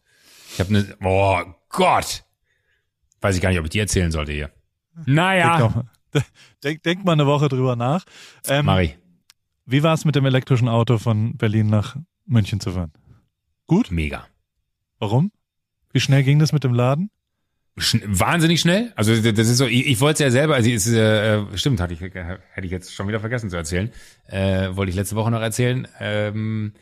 Ich habe eine Oh Gott. Weiß ich gar nicht, ob ich die erzählen sollte hier. <laughs> Denk, Naja, doch denk, denk mal eine Woche drüber nach. Ähm, Mari, wie war es mit dem elektrischen Auto von Berlin nach München zu fahren? mega. Warum? Wie schnell ging das mit dem Laden? Schn wahnsinnig schnell. Also das ist so, ich, ich wollte es ja selber, also es ist, äh, stimmt, hatte ich, hätte ich jetzt schon wieder vergessen zu erzählen. Äh, wollte ich letzte Woche noch erzählen. Ähm,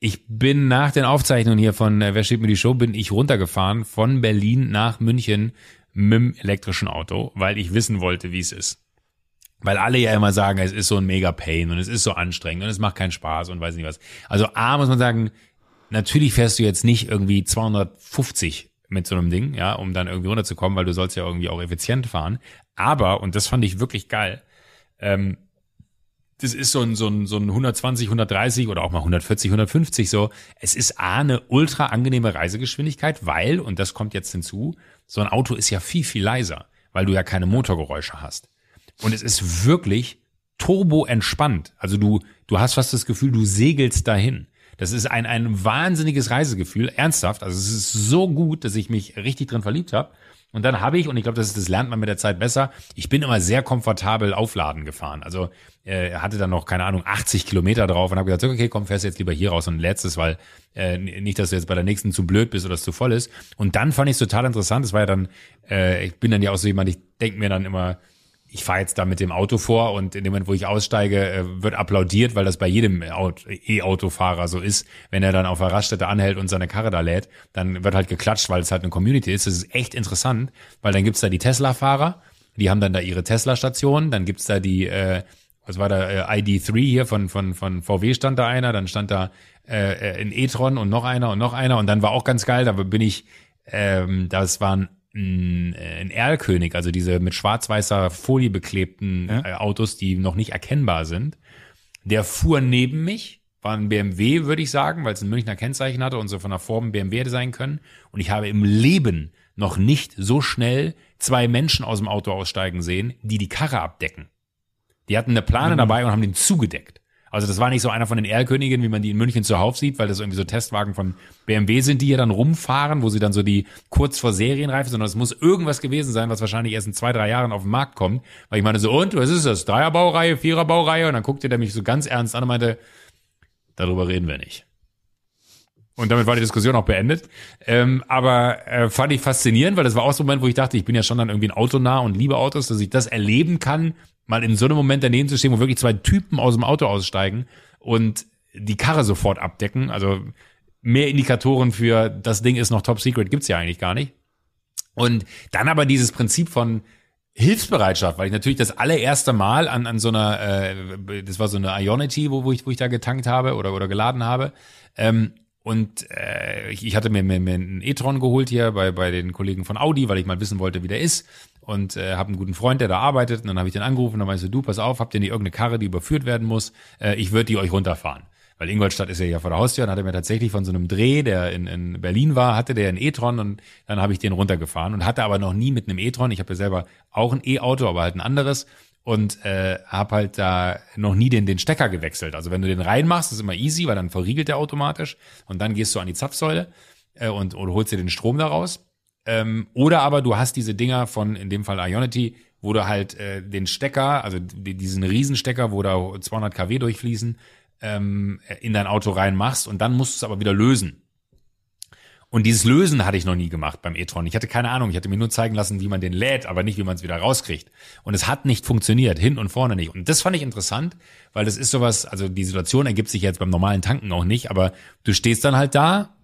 ich bin nach den Aufzeichnungen hier von äh, Wer steht mir die Show, bin ich runtergefahren von Berlin nach München mit dem elektrischen Auto, weil ich wissen wollte, wie es ist. Weil alle ja immer sagen, es ist so ein mega Pain und es ist so anstrengend und es macht keinen Spaß und weiß nicht was. Also A muss man sagen, natürlich fährst du jetzt nicht irgendwie 250 mit so einem Ding, ja, um dann irgendwie runterzukommen, weil du sollst ja irgendwie auch effizient fahren. Aber, und das fand ich wirklich geil, ähm, das ist so ein, so ein, so ein 120, 130 oder auch mal 140, 150 so. Es ist A, eine ultra angenehme Reisegeschwindigkeit, weil, und das kommt jetzt hinzu, so ein Auto ist ja viel, viel leiser, weil du ja keine Motorgeräusche hast. Und es ist wirklich turbo entspannt. Also du, du hast fast das Gefühl, du segelst dahin. Das ist ein, ein wahnsinniges Reisegefühl, ernsthaft. Also es ist so gut, dass ich mich richtig drin verliebt habe. Und dann habe ich, und ich glaube, das, ist- das lernt man mit der Zeit besser, ich bin immer sehr komfortabel aufladen gefahren. Also äh, hatte dann noch, keine Ahnung, 80 Kilometer drauf und habe gesagt, okay, komm, fährst jetzt lieber hier raus und lädst es, weil äh, nicht, dass du jetzt bei der nächsten zu blöd bist oder es zu voll ist. Und dann fand ich es total interessant. Das war ja dann, äh, ich bin dann ja auch so jemand, ich denke mir dann immer, ich fahre jetzt da mit dem Auto vor und in dem Moment, wo ich aussteige, äh, wird applaudiert, weil das bei jedem Aut- E-Autofahrer so ist. Wenn er dann auf der Raststätte anhält und seine Karre da lädt, dann wird halt geklatscht, weil es halt eine Community ist. Das ist echt interessant, weil dann gibt's da die Tesla-Fahrer Die haben dann da ihre Tesla-Station, dann gibt's da die, äh, was war da, äh, ID3 hier von, von, von VW stand da einer, dann stand da äh, ein e-tron und noch einer und noch einer und dann war auch ganz geil, da bin ich, ähm, das waren ein, ein Erlkönig, also diese mit schwarz-weißer Folie beklebten Ja. äh, Autos, die noch nicht erkennbar sind. Der fuhr neben mich, war ein BMW, würde ich sagen, weil es ein Münchner Kennzeichen hatte und so von der Form BMW hätte sein können. Und ich habe im Leben noch nicht so schnell zwei Menschen aus dem Auto aussteigen sehen, die die Karre abdecken. Die hatten eine Plane dabei und haben den zugedeckt. Also das war nicht so einer von den Erlkönigen, wie man die in München zuhauf sieht, weil das irgendwie so Testwagen von BMW sind, die hier dann rumfahren, wo sie dann so die kurz vor Serienreife, sondern es muss irgendwas gewesen sein, was wahrscheinlich erst in zwei, drei Jahren auf den Markt kommt. Weil ich meine so, und, was ist das? Dreierbaureihe, Viererbaureihe? Und dann guckte der mich so ganz ernst an und meinte, darüber reden wir nicht. Und damit war die Diskussion auch beendet. Ähm, aber äh, fand ich faszinierend, weil das war auch so ein Moment, wo ich dachte, ich bin ja schon dann irgendwie ein Autonah und liebe Autos, dass ich das erleben kann, mal in so einem Moment daneben zu stehen, wo wirklich zwei Typen aus dem Auto aussteigen und die Karre sofort abdecken. Also mehr Indikatoren für das Ding ist noch top secret gibt's ja eigentlich gar nicht. Und dann aber dieses Prinzip von Hilfsbereitschaft, weil ich natürlich das allererste Mal an, an so einer, äh, das war so eine Ionity, wo, wo, ich, wo ich da getankt habe oder, oder geladen habe. Ähm, und äh, ich, ich hatte mir, mir, mir einen e-tron geholt hier bei, bei den Kollegen von Audi, weil ich mal wissen wollte, wie der ist. Und äh, habe einen guten Freund, der da arbeitet. Und dann habe ich den angerufen und dann meinst du, du, pass auf, habt ihr nicht irgendeine Karre, die überführt werden muss? Äh, ich würde die euch runterfahren. Weil Ingolstadt ist ja hier vor der Haustür und hat er mir tatsächlich von so einem Dreh, der in, in Berlin war, hatte der einen e-tron und dann habe ich den runtergefahren und hatte aber noch nie mit einem e-tron. Ich habe ja selber auch ein E-Auto, aber halt ein anderes und äh, habe halt da noch nie den, den Stecker gewechselt. Also wenn du den reinmachst, ist immer easy, weil dann verriegelt der automatisch und dann gehst du an die Zapfsäule äh, und oder holst dir den Strom daraus. Ähm, oder aber du hast diese Dinger von, in dem Fall Ionity, wo du halt äh, den Stecker, also die, diesen Riesenstecker, wo da 200 kW durchfließen, ähm, in dein Auto reinmachst und dann musst du es aber wieder lösen. Und dieses Lösen hatte ich noch nie gemacht beim e-tron. Ich hatte keine Ahnung. Ich hatte mir nur zeigen lassen, wie man den lädt, aber nicht, wie man es wieder rauskriegt. Und es hat nicht funktioniert, hin und vorne nicht. Und das fand ich interessant, weil das ist sowas, also die Situation ergibt sich jetzt beim normalen Tanken auch nicht, aber du stehst dann halt da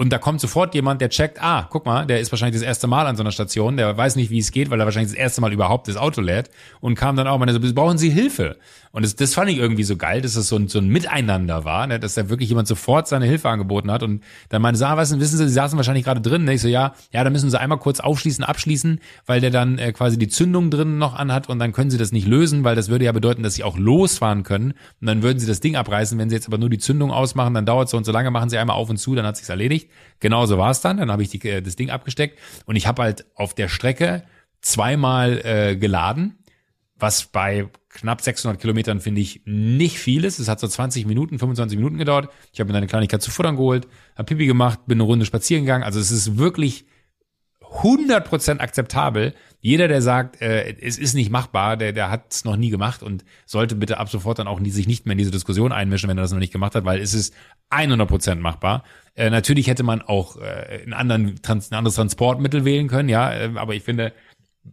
und da kommt sofort jemand, der checkt, ah, guck mal, der ist wahrscheinlich das erste Mal an so einer Station, der weiß nicht, wie es geht, weil er wahrscheinlich das erste Mal überhaupt das Auto lädt und kam dann auch, meine so, brauchen Sie Hilfe? Und das, das fand ich irgendwie so geil, dass es so ein, so ein Miteinander war, ne, dass da wirklich jemand sofort seine Hilfe angeboten hat und dann meinte, so, ah, was, wissen Sie, Sie saßen wahrscheinlich gerade drin, ne? Ich so, ja, ja, da müssen Sie einmal kurz aufschließen, abschließen, weil der dann äh, quasi die Zündung drin noch anhat und dann können Sie das nicht lösen, weil das würde ja bedeuten, dass Sie auch losfahren können und dann würden Sie das Ding abreißen, wenn Sie jetzt aber nur die Zündung ausmachen, dann dauert es so und so lange, machen Sie einmal auf und zu, dann hat sich's erledigt. Genauso war es dann, dann habe ich die, äh, das Ding abgesteckt und ich habe halt auf der Strecke zweimal äh, geladen, was bei knapp 600 Kilometern finde ich nicht viel ist. Es hat so 20 Minuten, 25 Minuten gedauert. Ich habe mir eine Kleinigkeit zu futtern geholt, habe Pipi gemacht, bin eine Runde spazieren gegangen. Also es ist wirklich 100% akzeptabel. Jeder, der sagt, äh, es ist nicht machbar, der, der hat es noch nie gemacht und sollte bitte ab sofort dann auch nie, sich nicht mehr in diese Diskussion einmischen, wenn er das noch nicht gemacht hat, weil es ist 100% machbar. Äh, natürlich hätte man auch äh, einen anderen, Trans ein anderes Transportmittel wählen können, ja, äh, aber ich finde,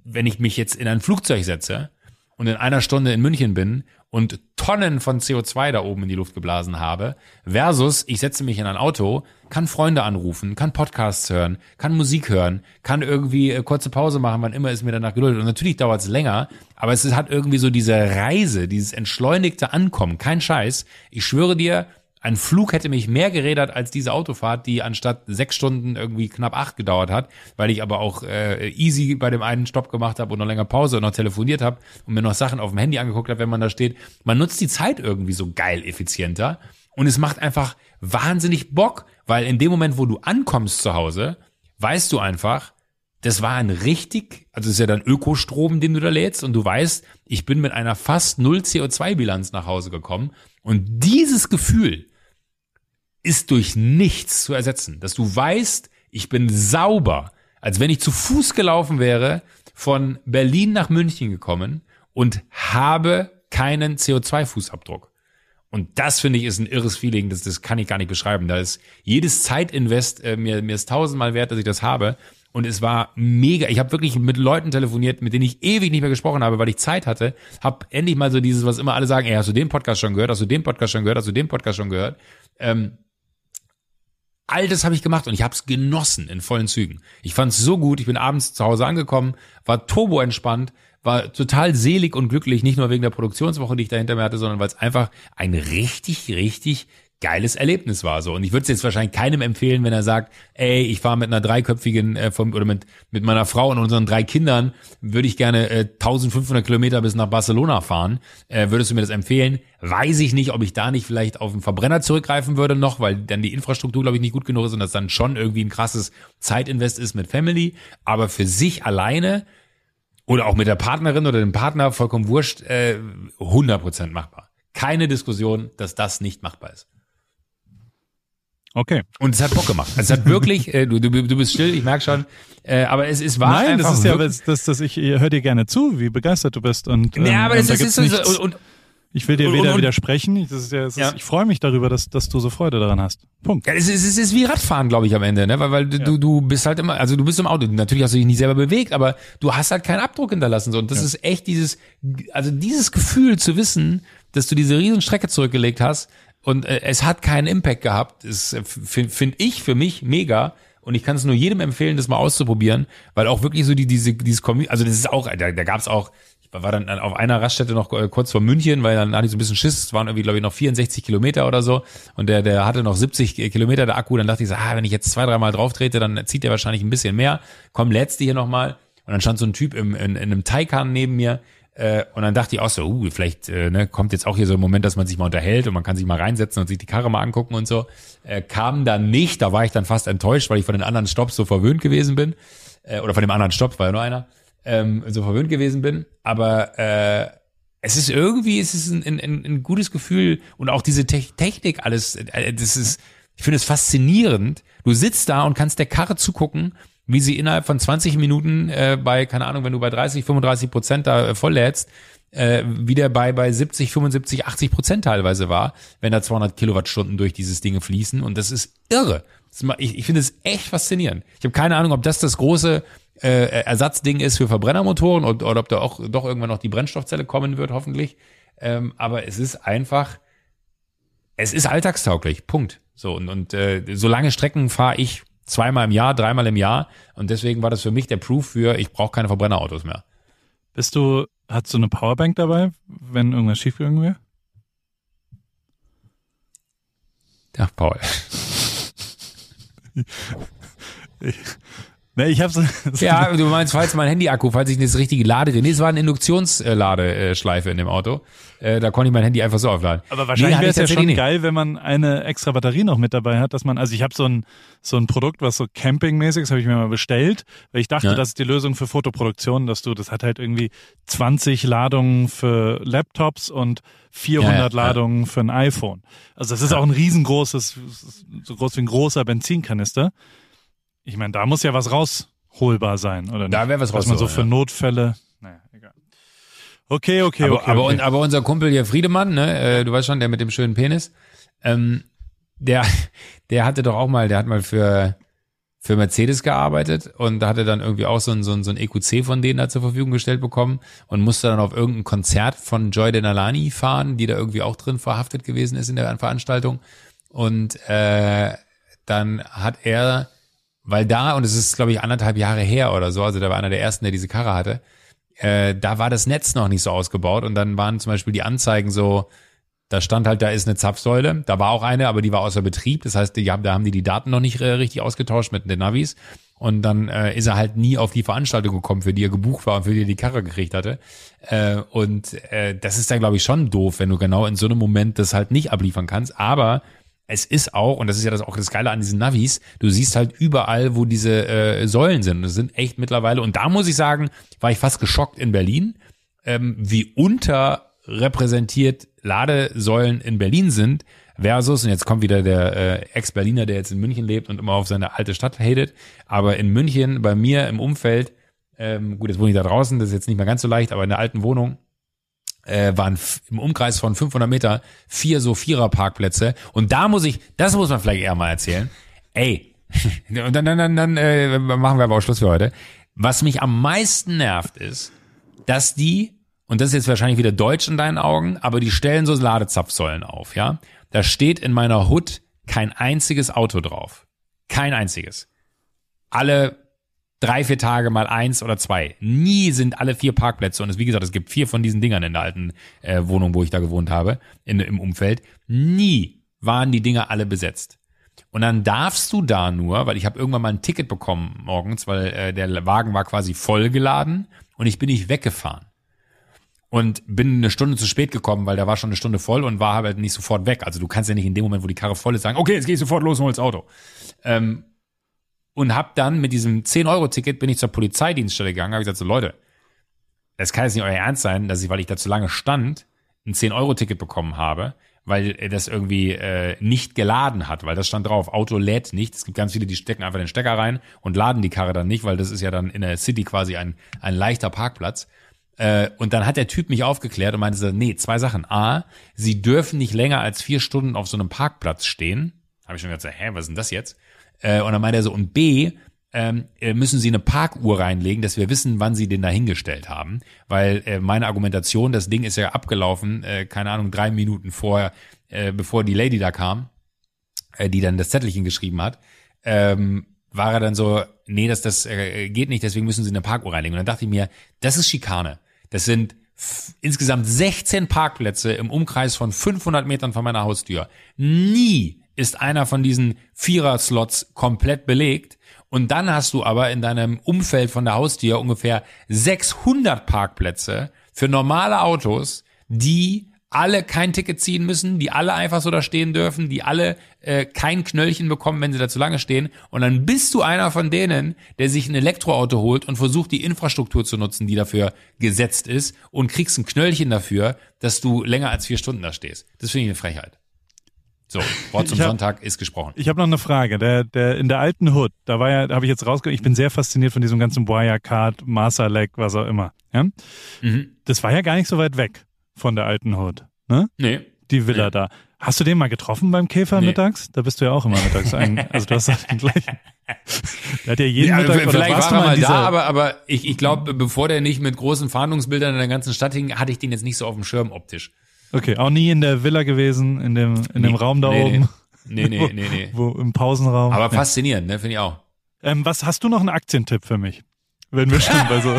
wenn ich mich jetzt in ein Flugzeug setze und in einer Stunde in München bin und Tonnen von CO2 da oben in die Luft geblasen habe, versus ich setze mich in ein Auto, kann Freunde anrufen, kann Podcasts hören, kann Musik hören, kann irgendwie äh, kurze Pause machen, wann immer es mir danach geduldet. Und natürlich dauert es länger, aber es hat irgendwie so diese Reise, dieses entschleunigte Ankommen, kein Scheiß. Ich schwöre dir, ein Flug hätte mich mehr gerädert als diese Autofahrt, die anstatt sechs Stunden irgendwie knapp acht gedauert hat, weil ich aber auch äh, easy bei dem einen Stopp gemacht habe und noch länger Pause und noch telefoniert habe und mir noch Sachen auf dem Handy angeguckt habe, wenn man da steht. Man nutzt die Zeit irgendwie so geil effizienter und es macht einfach wahnsinnig Bock, weil in dem Moment, wo du ankommst zu Hause, weißt du einfach, das war ein richtig, also es ist ja dann Ökostrom, den du da lädst und du weißt, ich bin mit einer fast null CO2-Bilanz nach Hause gekommen und dieses Gefühl ist durch nichts zu ersetzen, dass du weißt, ich bin sauber, als wenn ich zu Fuß gelaufen wäre, von Berlin nach München gekommen und habe keinen CO2-Fußabdruck. Und das finde ich ist ein irres Feeling, das, das kann ich gar nicht beschreiben. Da ist jedes Zeitinvest äh, mir, mir ist tausendmal wert, dass ich das habe. Und es war mega. Ich habe wirklich mit Leuten telefoniert, mit denen ich ewig nicht mehr gesprochen habe, weil ich Zeit hatte. Hab endlich mal so dieses, was immer alle sagen, ey, hast du den Podcast schon gehört? Hast du den Podcast schon gehört? Hast du den Podcast schon gehört? Ähm, All das habe ich gemacht und ich habe es genossen in vollen Zügen. Ich fand es so gut. Ich bin abends zu Hause angekommen, war turbo entspannt, war total selig und glücklich, nicht nur wegen der Produktionswoche, die ich dahinter mir hatte, sondern weil es einfach ein richtig, richtig geiles Erlebnis war so. Und ich würde es jetzt wahrscheinlich keinem empfehlen, wenn er sagt, ey, ich fahre mit einer dreiköpfigen äh, vom, oder mit mit meiner Frau und unseren drei Kindern würde ich gerne äh, 1500 Kilometer bis nach Barcelona fahren. Äh, würdest du mir das empfehlen? Weiß ich nicht, ob ich da nicht vielleicht auf einen Verbrenner zurückgreifen würde noch, weil dann die Infrastruktur glaube ich nicht gut genug ist und das dann schon irgendwie ein krasses Zeitinvest ist mit Family. Aber für sich alleine oder auch mit der Partnerin oder dem Partner vollkommen wurscht, äh, 100% machbar. Keine Diskussion, dass das nicht machbar ist. Okay. Und es hat Bock gemacht. Es hat wirklich, äh, du, du, du bist still, ich merk schon, äh, aber es, es war Nein, einfach das ist ja, das, das, das ich höre dir gerne zu, wie begeistert du bist und ähm, ja, aber und das da ist, ist so, nichts, und, und ich will dir und- weder und- widersprechen. Ich, ist ja, ist, Ja. ich freue mich darüber, dass, dass du so Freude daran hast. Punkt. Ja, es ist, es ist wie Radfahren, glaube ich, am Ende, ne? Weil, weil du, du bist halt immer, also du bist im Auto. Natürlich hast du dich nicht selber bewegt, aber du hast halt keinen Abdruck hinterlassen. So. Und das ist echt dieses, also dieses Gefühl zu wissen, dass du diese riesen Strecke zurückgelegt hast und äh, es hat keinen Impact gehabt, ist, finde find ich für mich mega. Und ich kann es nur jedem empfehlen, das mal auszuprobieren, weil auch wirklich so die, diese, dieses Community, also das ist auch, da, da gab es auch, ich war dann auf einer Raststätte noch äh, kurz vor München, weil dann hatte ich so ein bisschen Schiss, es waren irgendwie, glaube ich, noch 64 Kilometer oder so und der, der hatte noch 70 Kilometer, der Akku, dann dachte ich so, ah, wenn ich jetzt zwei, dreimal drauf trete, dann zieht der wahrscheinlich ein bisschen mehr. Komm, letzte hier nochmal. Und dann stand so ein Typ im, in, in einem Taycan neben mir, äh, und dann dachte ich auch so, uh, vielleicht äh, ne, kommt jetzt auch hier so ein Moment, dass man sich mal unterhält und man kann sich mal reinsetzen und sich die Karre mal angucken und so. Äh, kam dann nicht, da war ich dann fast enttäuscht, weil ich von den anderen Stops so verwöhnt gewesen bin. Äh, oder von dem anderen Stopp, war ja nur einer, ähm, so verwöhnt gewesen bin. Aber äh, es ist irgendwie, es ist ein, ein, ein gutes Gefühl und auch diese Te Technik, alles, äh, das ist, ich finde es faszinierend. Du sitzt da und kannst der Karre zugucken, wie sie innerhalb von 20 Minuten äh, bei, keine Ahnung, wenn du bei 30, 35 Prozent da äh, volllädst, äh, wieder bei, bei 70, 75, 80 Prozent teilweise war, wenn da 200 Kilowattstunden durch dieses Ding fließen. Und das ist irre. Das ma- Ich, ich finde es echt faszinierend. Ich habe keine Ahnung, ob das das große äh, Ersatzding ist für Verbrennermotoren und, oder ob da auch doch irgendwann noch die Brennstoffzelle kommen wird, hoffentlich. Ähm, aber es ist einfach, es ist alltagstauglich. Punkt. So und, und äh, so lange Strecken fahre ich zweimal im Jahr, dreimal im Jahr und deswegen war das für mich der Proof für, ich brauche keine Verbrennerautos mehr. Bist du, hast du eine Powerbank dabei, wenn irgendwas schiefgegangen wäre? Ja, Paul. <laughs> Ne, ich hab's. Ja, du meinst, falls mein Handy-Akku, falls ich das richtige Ladegerät, nee, es war eine Induktionsladeschleife in dem Auto. Äh, da konnte ich mein Handy einfach so aufladen. Aber wahrscheinlich hatte wäre es ja schon nicht. geil, wenn man eine extra Batterie noch mit dabei hat, dass man, also ich habe so ein so ein Produkt, was so campingmäßig ist, habe ich mir mal bestellt, weil ich dachte, Ja. das ist die Lösung für Fotoproduktion, dass du, das hat halt irgendwie 20 Ladungen für Laptops und 400 Ja, ja. Ladungen für ein iPhone. Also das ist auch ein riesengroßes, so groß wie ein großer Benzinkanister. Ich meine, da muss ja was rausholbar sein, oder nicht? Da wäre was Dass man so für. Notfälle. Okay, okay, aber, okay. aber, okay. Und, aber unser Kumpel hier Friedemann, ne, äh, du weißt schon, der mit dem schönen Penis, ähm, der, <laughs> der hatte doch auch mal, der hat mal für, für Mercedes gearbeitet und da hatte dann irgendwie auch so ein, so ein, so ein EQC von denen da zur Verfügung gestellt bekommen und musste dann auf irgendein Konzert von Joy Denalani fahren, die da irgendwie auch drin verhaftet gewesen ist in der Veranstaltung. Und äh, dann hat er, weil da, und es ist, glaube ich, anderthalb Jahre her oder so, also da war einer der ersten, der diese Karre hatte, äh, da war das Netz noch nicht so ausgebaut und dann waren zum Beispiel die Anzeigen so, da stand halt, da ist eine Zapfsäule, da war auch eine, aber die war außer Betrieb, das heißt, die da haben die die Daten noch nicht äh, richtig ausgetauscht mit den Navis. Und dann äh, ist er halt nie auf die Veranstaltung gekommen, für die er gebucht war und für die er die Karre gekriegt hatte. Äh, und äh, das ist dann, glaube ich, schon doof, wenn du genau in so einem Moment das halt nicht abliefern kannst, aber es ist auch, und das ist ja das auch das Geile an diesen Navis, du siehst halt überall, wo diese äh, Säulen sind. Das sind echt mittlerweile, und da muss ich sagen, war ich fast geschockt in Berlin, ähm, wie unterrepräsentiert Ladesäulen in Berlin sind, versus, und jetzt kommt wieder der äh, Ex-Berliner, der jetzt in München lebt und immer auf seine alte Stadt hatet, aber in München, bei mir im Umfeld, ähm, gut, jetzt wohne ich da draußen, das ist jetzt nicht mehr ganz so leicht, aber in der alten Wohnung, äh, waren im Umkreis von 500 Meter vier so Vierer-Parkplätze. Und da muss ich, das muss man vielleicht eher mal erzählen. Ey, <laughs> und dann, dann, dann, dann äh, machen wir aber auch Schluss für heute. Was mich am meisten nervt ist, dass die, und das ist jetzt wahrscheinlich wieder deutsch in deinen Augen, aber die stellen so Ladezapfsäulen auf, ja. Da steht in meiner Hut kein einziges Auto drauf. Kein einziges. Alle drei, vier Tage mal eins oder zwei. Nie sind alle vier Parkplätze, und es, wie gesagt, es gibt vier von diesen Dingern in der alten äh, Wohnung, wo ich da gewohnt habe, in, im Umfeld. Nie waren die Dinger alle besetzt. Und dann darfst du da nur, weil ich habe irgendwann mal ein Ticket bekommen morgens, weil äh, der Wagen war quasi vollgeladen und ich bin nicht weggefahren. Und bin eine Stunde zu spät gekommen, weil da war schon eine Stunde voll und war halt nicht sofort weg. Also du kannst ja nicht in dem Moment, wo die Karre voll ist, sagen, okay, jetzt gehe ich sofort los und hol das Auto. Ähm, und hab dann mit diesem 10-Euro-Ticket bin ich zur Polizeidienststelle gegangen, habe gesagt so, Leute, das kann jetzt nicht euer Ernst sein, dass ich, weil ich da zu lange stand, ein 10-Euro-Ticket bekommen habe weil er das irgendwie äh, nicht geladen hat, weil das stand drauf, Auto lädt nicht. Es gibt ganz viele, die stecken einfach den Stecker rein und laden die Karre dann nicht, weil das ist ja dann in der City quasi ein, ein leichter Parkplatz. Äh, und dann hat der Typ mich aufgeklärt und meinte, nee, zwei Sachen. A, sie dürfen nicht länger als vier Stunden auf so einem Parkplatz stehen. Habe ich schon gesagt, hä, was ist denn das jetzt? Äh, und dann meinte er so, und B, ähm, äh, müssen Sie eine Parkuhr reinlegen, dass wir wissen, wann Sie den da hingestellt haben. Weil äh, meine Argumentation, das Ding ist ja abgelaufen, äh, keine Ahnung, drei Minuten vorher, äh, bevor die Lady da kam, äh, die dann das Zettelchen geschrieben hat, ähm, war er dann so, nee, das, das äh, geht nicht, deswegen müssen Sie eine Parkuhr reinlegen. Und dann dachte ich mir, das ist Schikane. Das sind insgesamt 16 Parkplätze im Umkreis von 500 Metern von meiner Haustür. Nie ist einer von diesen Vierer-Slots komplett belegt und dann hast du aber in deinem Umfeld von der Haustür ungefähr 600 Parkplätze für normale Autos, die alle kein Ticket ziehen müssen, die alle einfach so da stehen dürfen, die alle äh, kein Knöllchen bekommen, wenn sie da zu lange stehen. Und dann bist du einer von denen, der sich ein Elektroauto holt und versucht, die Infrastruktur zu nutzen, die dafür gesetzt ist und kriegst ein Knöllchen dafür, dass du länger als vier Stunden da stehst. Das finde ich eine Frechheit. So, Wort zum hab, Sonntag ist gesprochen. Ich habe noch eine Frage. Der, der in der alten Hood, da war ja, habe ich jetzt rausgehört, ich bin sehr fasziniert von diesem ganzen Wirecard, Master Leg, was auch immer. Ja? Mhm. Das war ja gar nicht so weit weg von der alten Hood, ne? Nee. Die Villa nee. da. Hast du den mal getroffen beim Käfer nee. mittags? Da bist du ja auch immer mittags. Ein, also du hast den gleichen. Der hat ja jeden ja, Mittag Vielleicht war er mal da, aber, aber ich, ich glaube, bevor der nicht mit großen Fahndungsbildern in der ganzen Stadt hing, hatte ich den jetzt nicht so auf dem Schirm optisch. Okay, auch nie in der Villa gewesen, in dem, in nee, dem Raum da nee, oben. Nee, nee, nee, <laughs> nee. Wo, im Pausenraum. Aber faszinierend, ne, finde ich auch. Ähm, was hast du noch einen Aktientipp für mich? Wenn wir schon bei so.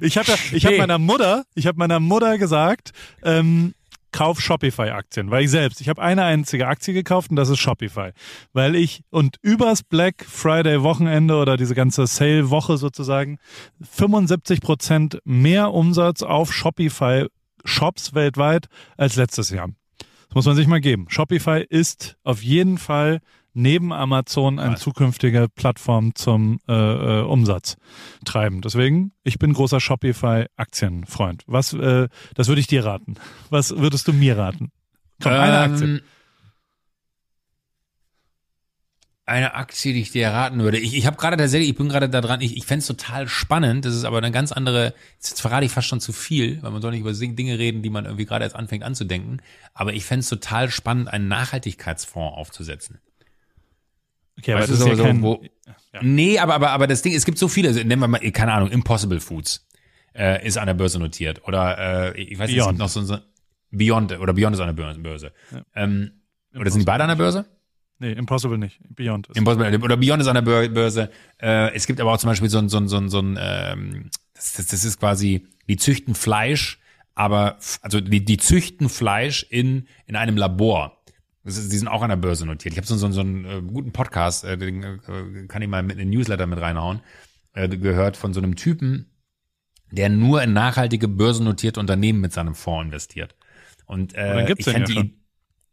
ich <laughs> habe ich hab meiner Mutter, ich habe meiner Mutter gesagt, ähm, kauf Shopify-Aktien, weil ich selbst, ich habe eine einzige Aktie gekauft und das ist Shopify, weil ich und übers Black Friday Wochenende oder diese ganze Sale Woche sozusagen 75 Prozent mehr Umsatz auf Shopify Shops weltweit als letztes Jahr. Das muss man sich mal geben. Shopify ist auf jeden Fall neben Amazon eine zukünftige Plattform zum äh, äh, Umsatz treiben. Deswegen, ich bin großer Shopify-Aktienfreund. Was, äh, das würde ich dir raten. Was würdest du mir raten? Komm, eine ähm, Aktie eine Aktie, die ich dir raten würde. Ich, ich habe gerade tatsächlich, ich bin gerade da dran, ich, ich fände es total spannend. Das ist aber eine ganz andere, jetzt verrate ich fast schon zu viel, weil man soll nicht über Dinge reden, die man irgendwie gerade erst anfängt anzudenken. Aber ich fände es total spannend, einen Nachhaltigkeitsfonds aufzusetzen. Okay, aber weißt das ist ja so, kein, wo, ja. Nee, aber, aber, aber das Ding, es gibt so viele, nennen wir mal, keine Ahnung, Impossible Foods äh, ist an der Börse notiert. Oder äh, ich weiß nicht, es gibt noch so, so Beyond, oder Beyond ist an der Börse. Ja. Ähm, oder sind die beide an der Börse? Nee, Impossible nicht. Beyond. Ist Impossible, oder Beyond ist an der Börse. Äh, es gibt aber auch zum Beispiel so ein, so ein, so ein, so ein ähm, das, das, das ist quasi, die züchten Fleisch, aber, also die, die züchten Fleisch in, in einem Labor. Das ist, die sind auch an der Börse notiert. Ich habe so, so, so einen äh, guten Podcast, äh, den äh, kann ich mal mit in den Newsletter mit reinhauen, äh, gehört von so einem Typen, der nur in nachhaltige börsennotierte Unternehmen mit seinem Fonds investiert. Und äh, ich fände ja die,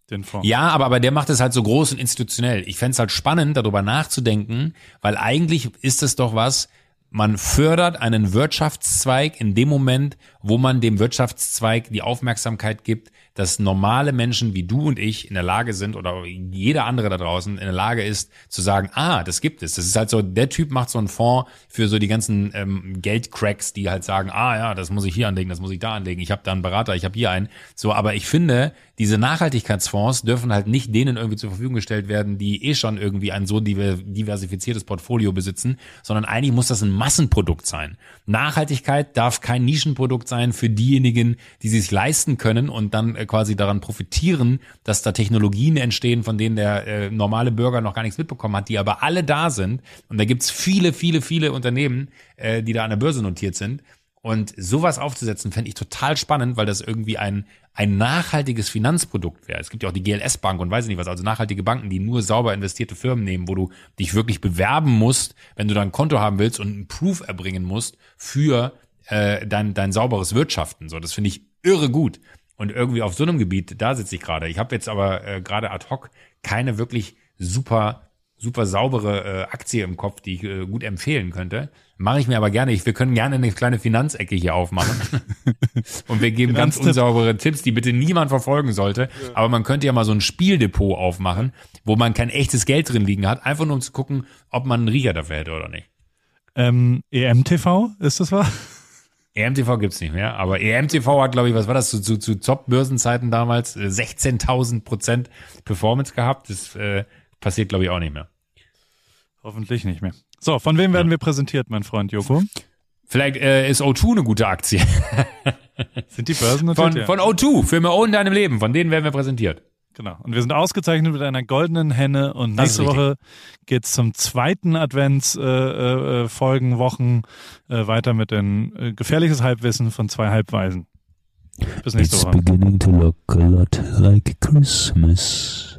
den Fonds. Ja, aber, aber der macht es halt so groß und institutionell. Ich fände es halt spannend, darüber nachzudenken, weil eigentlich ist es doch was, man fördert einen Wirtschaftszweig in dem Moment, wo man dem Wirtschaftszweig die Aufmerksamkeit gibt, dass normale Menschen wie du und ich in der Lage sind oder jeder andere da draußen in der Lage ist zu sagen, ah, das gibt es. Das ist halt so, der Typ macht so einen Fonds für so die ganzen ähm, Geldcracks, die halt sagen, ah ja, das muss ich hier anlegen, das muss ich da anlegen, ich habe da einen Berater, ich habe hier einen. So, aber ich finde, diese Nachhaltigkeitsfonds dürfen halt nicht denen irgendwie zur Verfügung gestellt werden, die eh schon irgendwie ein so diversifiziertes Portfolio besitzen, sondern eigentlich muss das ein Massenprodukt sein. Nachhaltigkeit darf kein Nischenprodukt sein für diejenigen, die sich leisten können und dann äh, quasi daran profitieren, dass da Technologien entstehen, von denen der äh, normale Bürger noch gar nichts mitbekommen hat, die aber alle da sind. Und da gibt's viele, viele, viele Unternehmen, äh, die da an der Börse notiert sind. Und sowas aufzusetzen, fände ich total spannend, weil das irgendwie ein, ein nachhaltiges Finanzprodukt wäre. Es gibt ja auch die GLS-Bank und weiß ich nicht was, also nachhaltige Banken, die nur sauber investierte Firmen nehmen, wo du dich wirklich bewerben musst, wenn du da ein Konto haben willst und einen Proof erbringen musst für äh, dein, dein sauberes Wirtschaften. So, das finde ich irre gut. Und irgendwie auf so einem Gebiet, da sitze ich gerade. Ich habe jetzt aber äh, gerade ad hoc keine wirklich super super saubere äh, Aktie im Kopf, die ich äh, gut empfehlen könnte. Mache ich mir aber gerne. Ich, wir können gerne eine kleine Finanzecke hier aufmachen. <laughs> und wir geben ganz unsaubere Tipps, die bitte niemand verfolgen sollte. Ja. Aber man könnte ja mal so ein Spieldepot aufmachen, wo man kein echtes Geld drin liegen hat, einfach nur um zu gucken, ob man einen Riecher dafür hätte oder nicht. Ähm, EMTV, ist das wahr? EMTV gibt's nicht mehr, aber EMTV hat, glaube ich, was war das, zu, zu, zu Top-Börsenzeiten damals, 16.000 äh, Prozent Performance gehabt. Das äh, passiert, glaube ich, auch nicht mehr. Hoffentlich nicht mehr. So, von wem werden ja. wir präsentiert, mein Freund Joko? Vielleicht äh, ist O2 eine gute Aktie. sind die Börsen notiert? Von, ja. von O2, für mehr in deinem Leben, von denen werden wir präsentiert. Genau. Und wir sind ausgezeichnet mit einer goldenen Henne und nächste Woche geht's zum zweiten Adventsfolgen, äh, äh, Wochen äh, weiter mit den äh, gefährliches Halbwissen von zwei Halbweisen. Bis nächste It's Woche. beginning to look a lot like Christmas.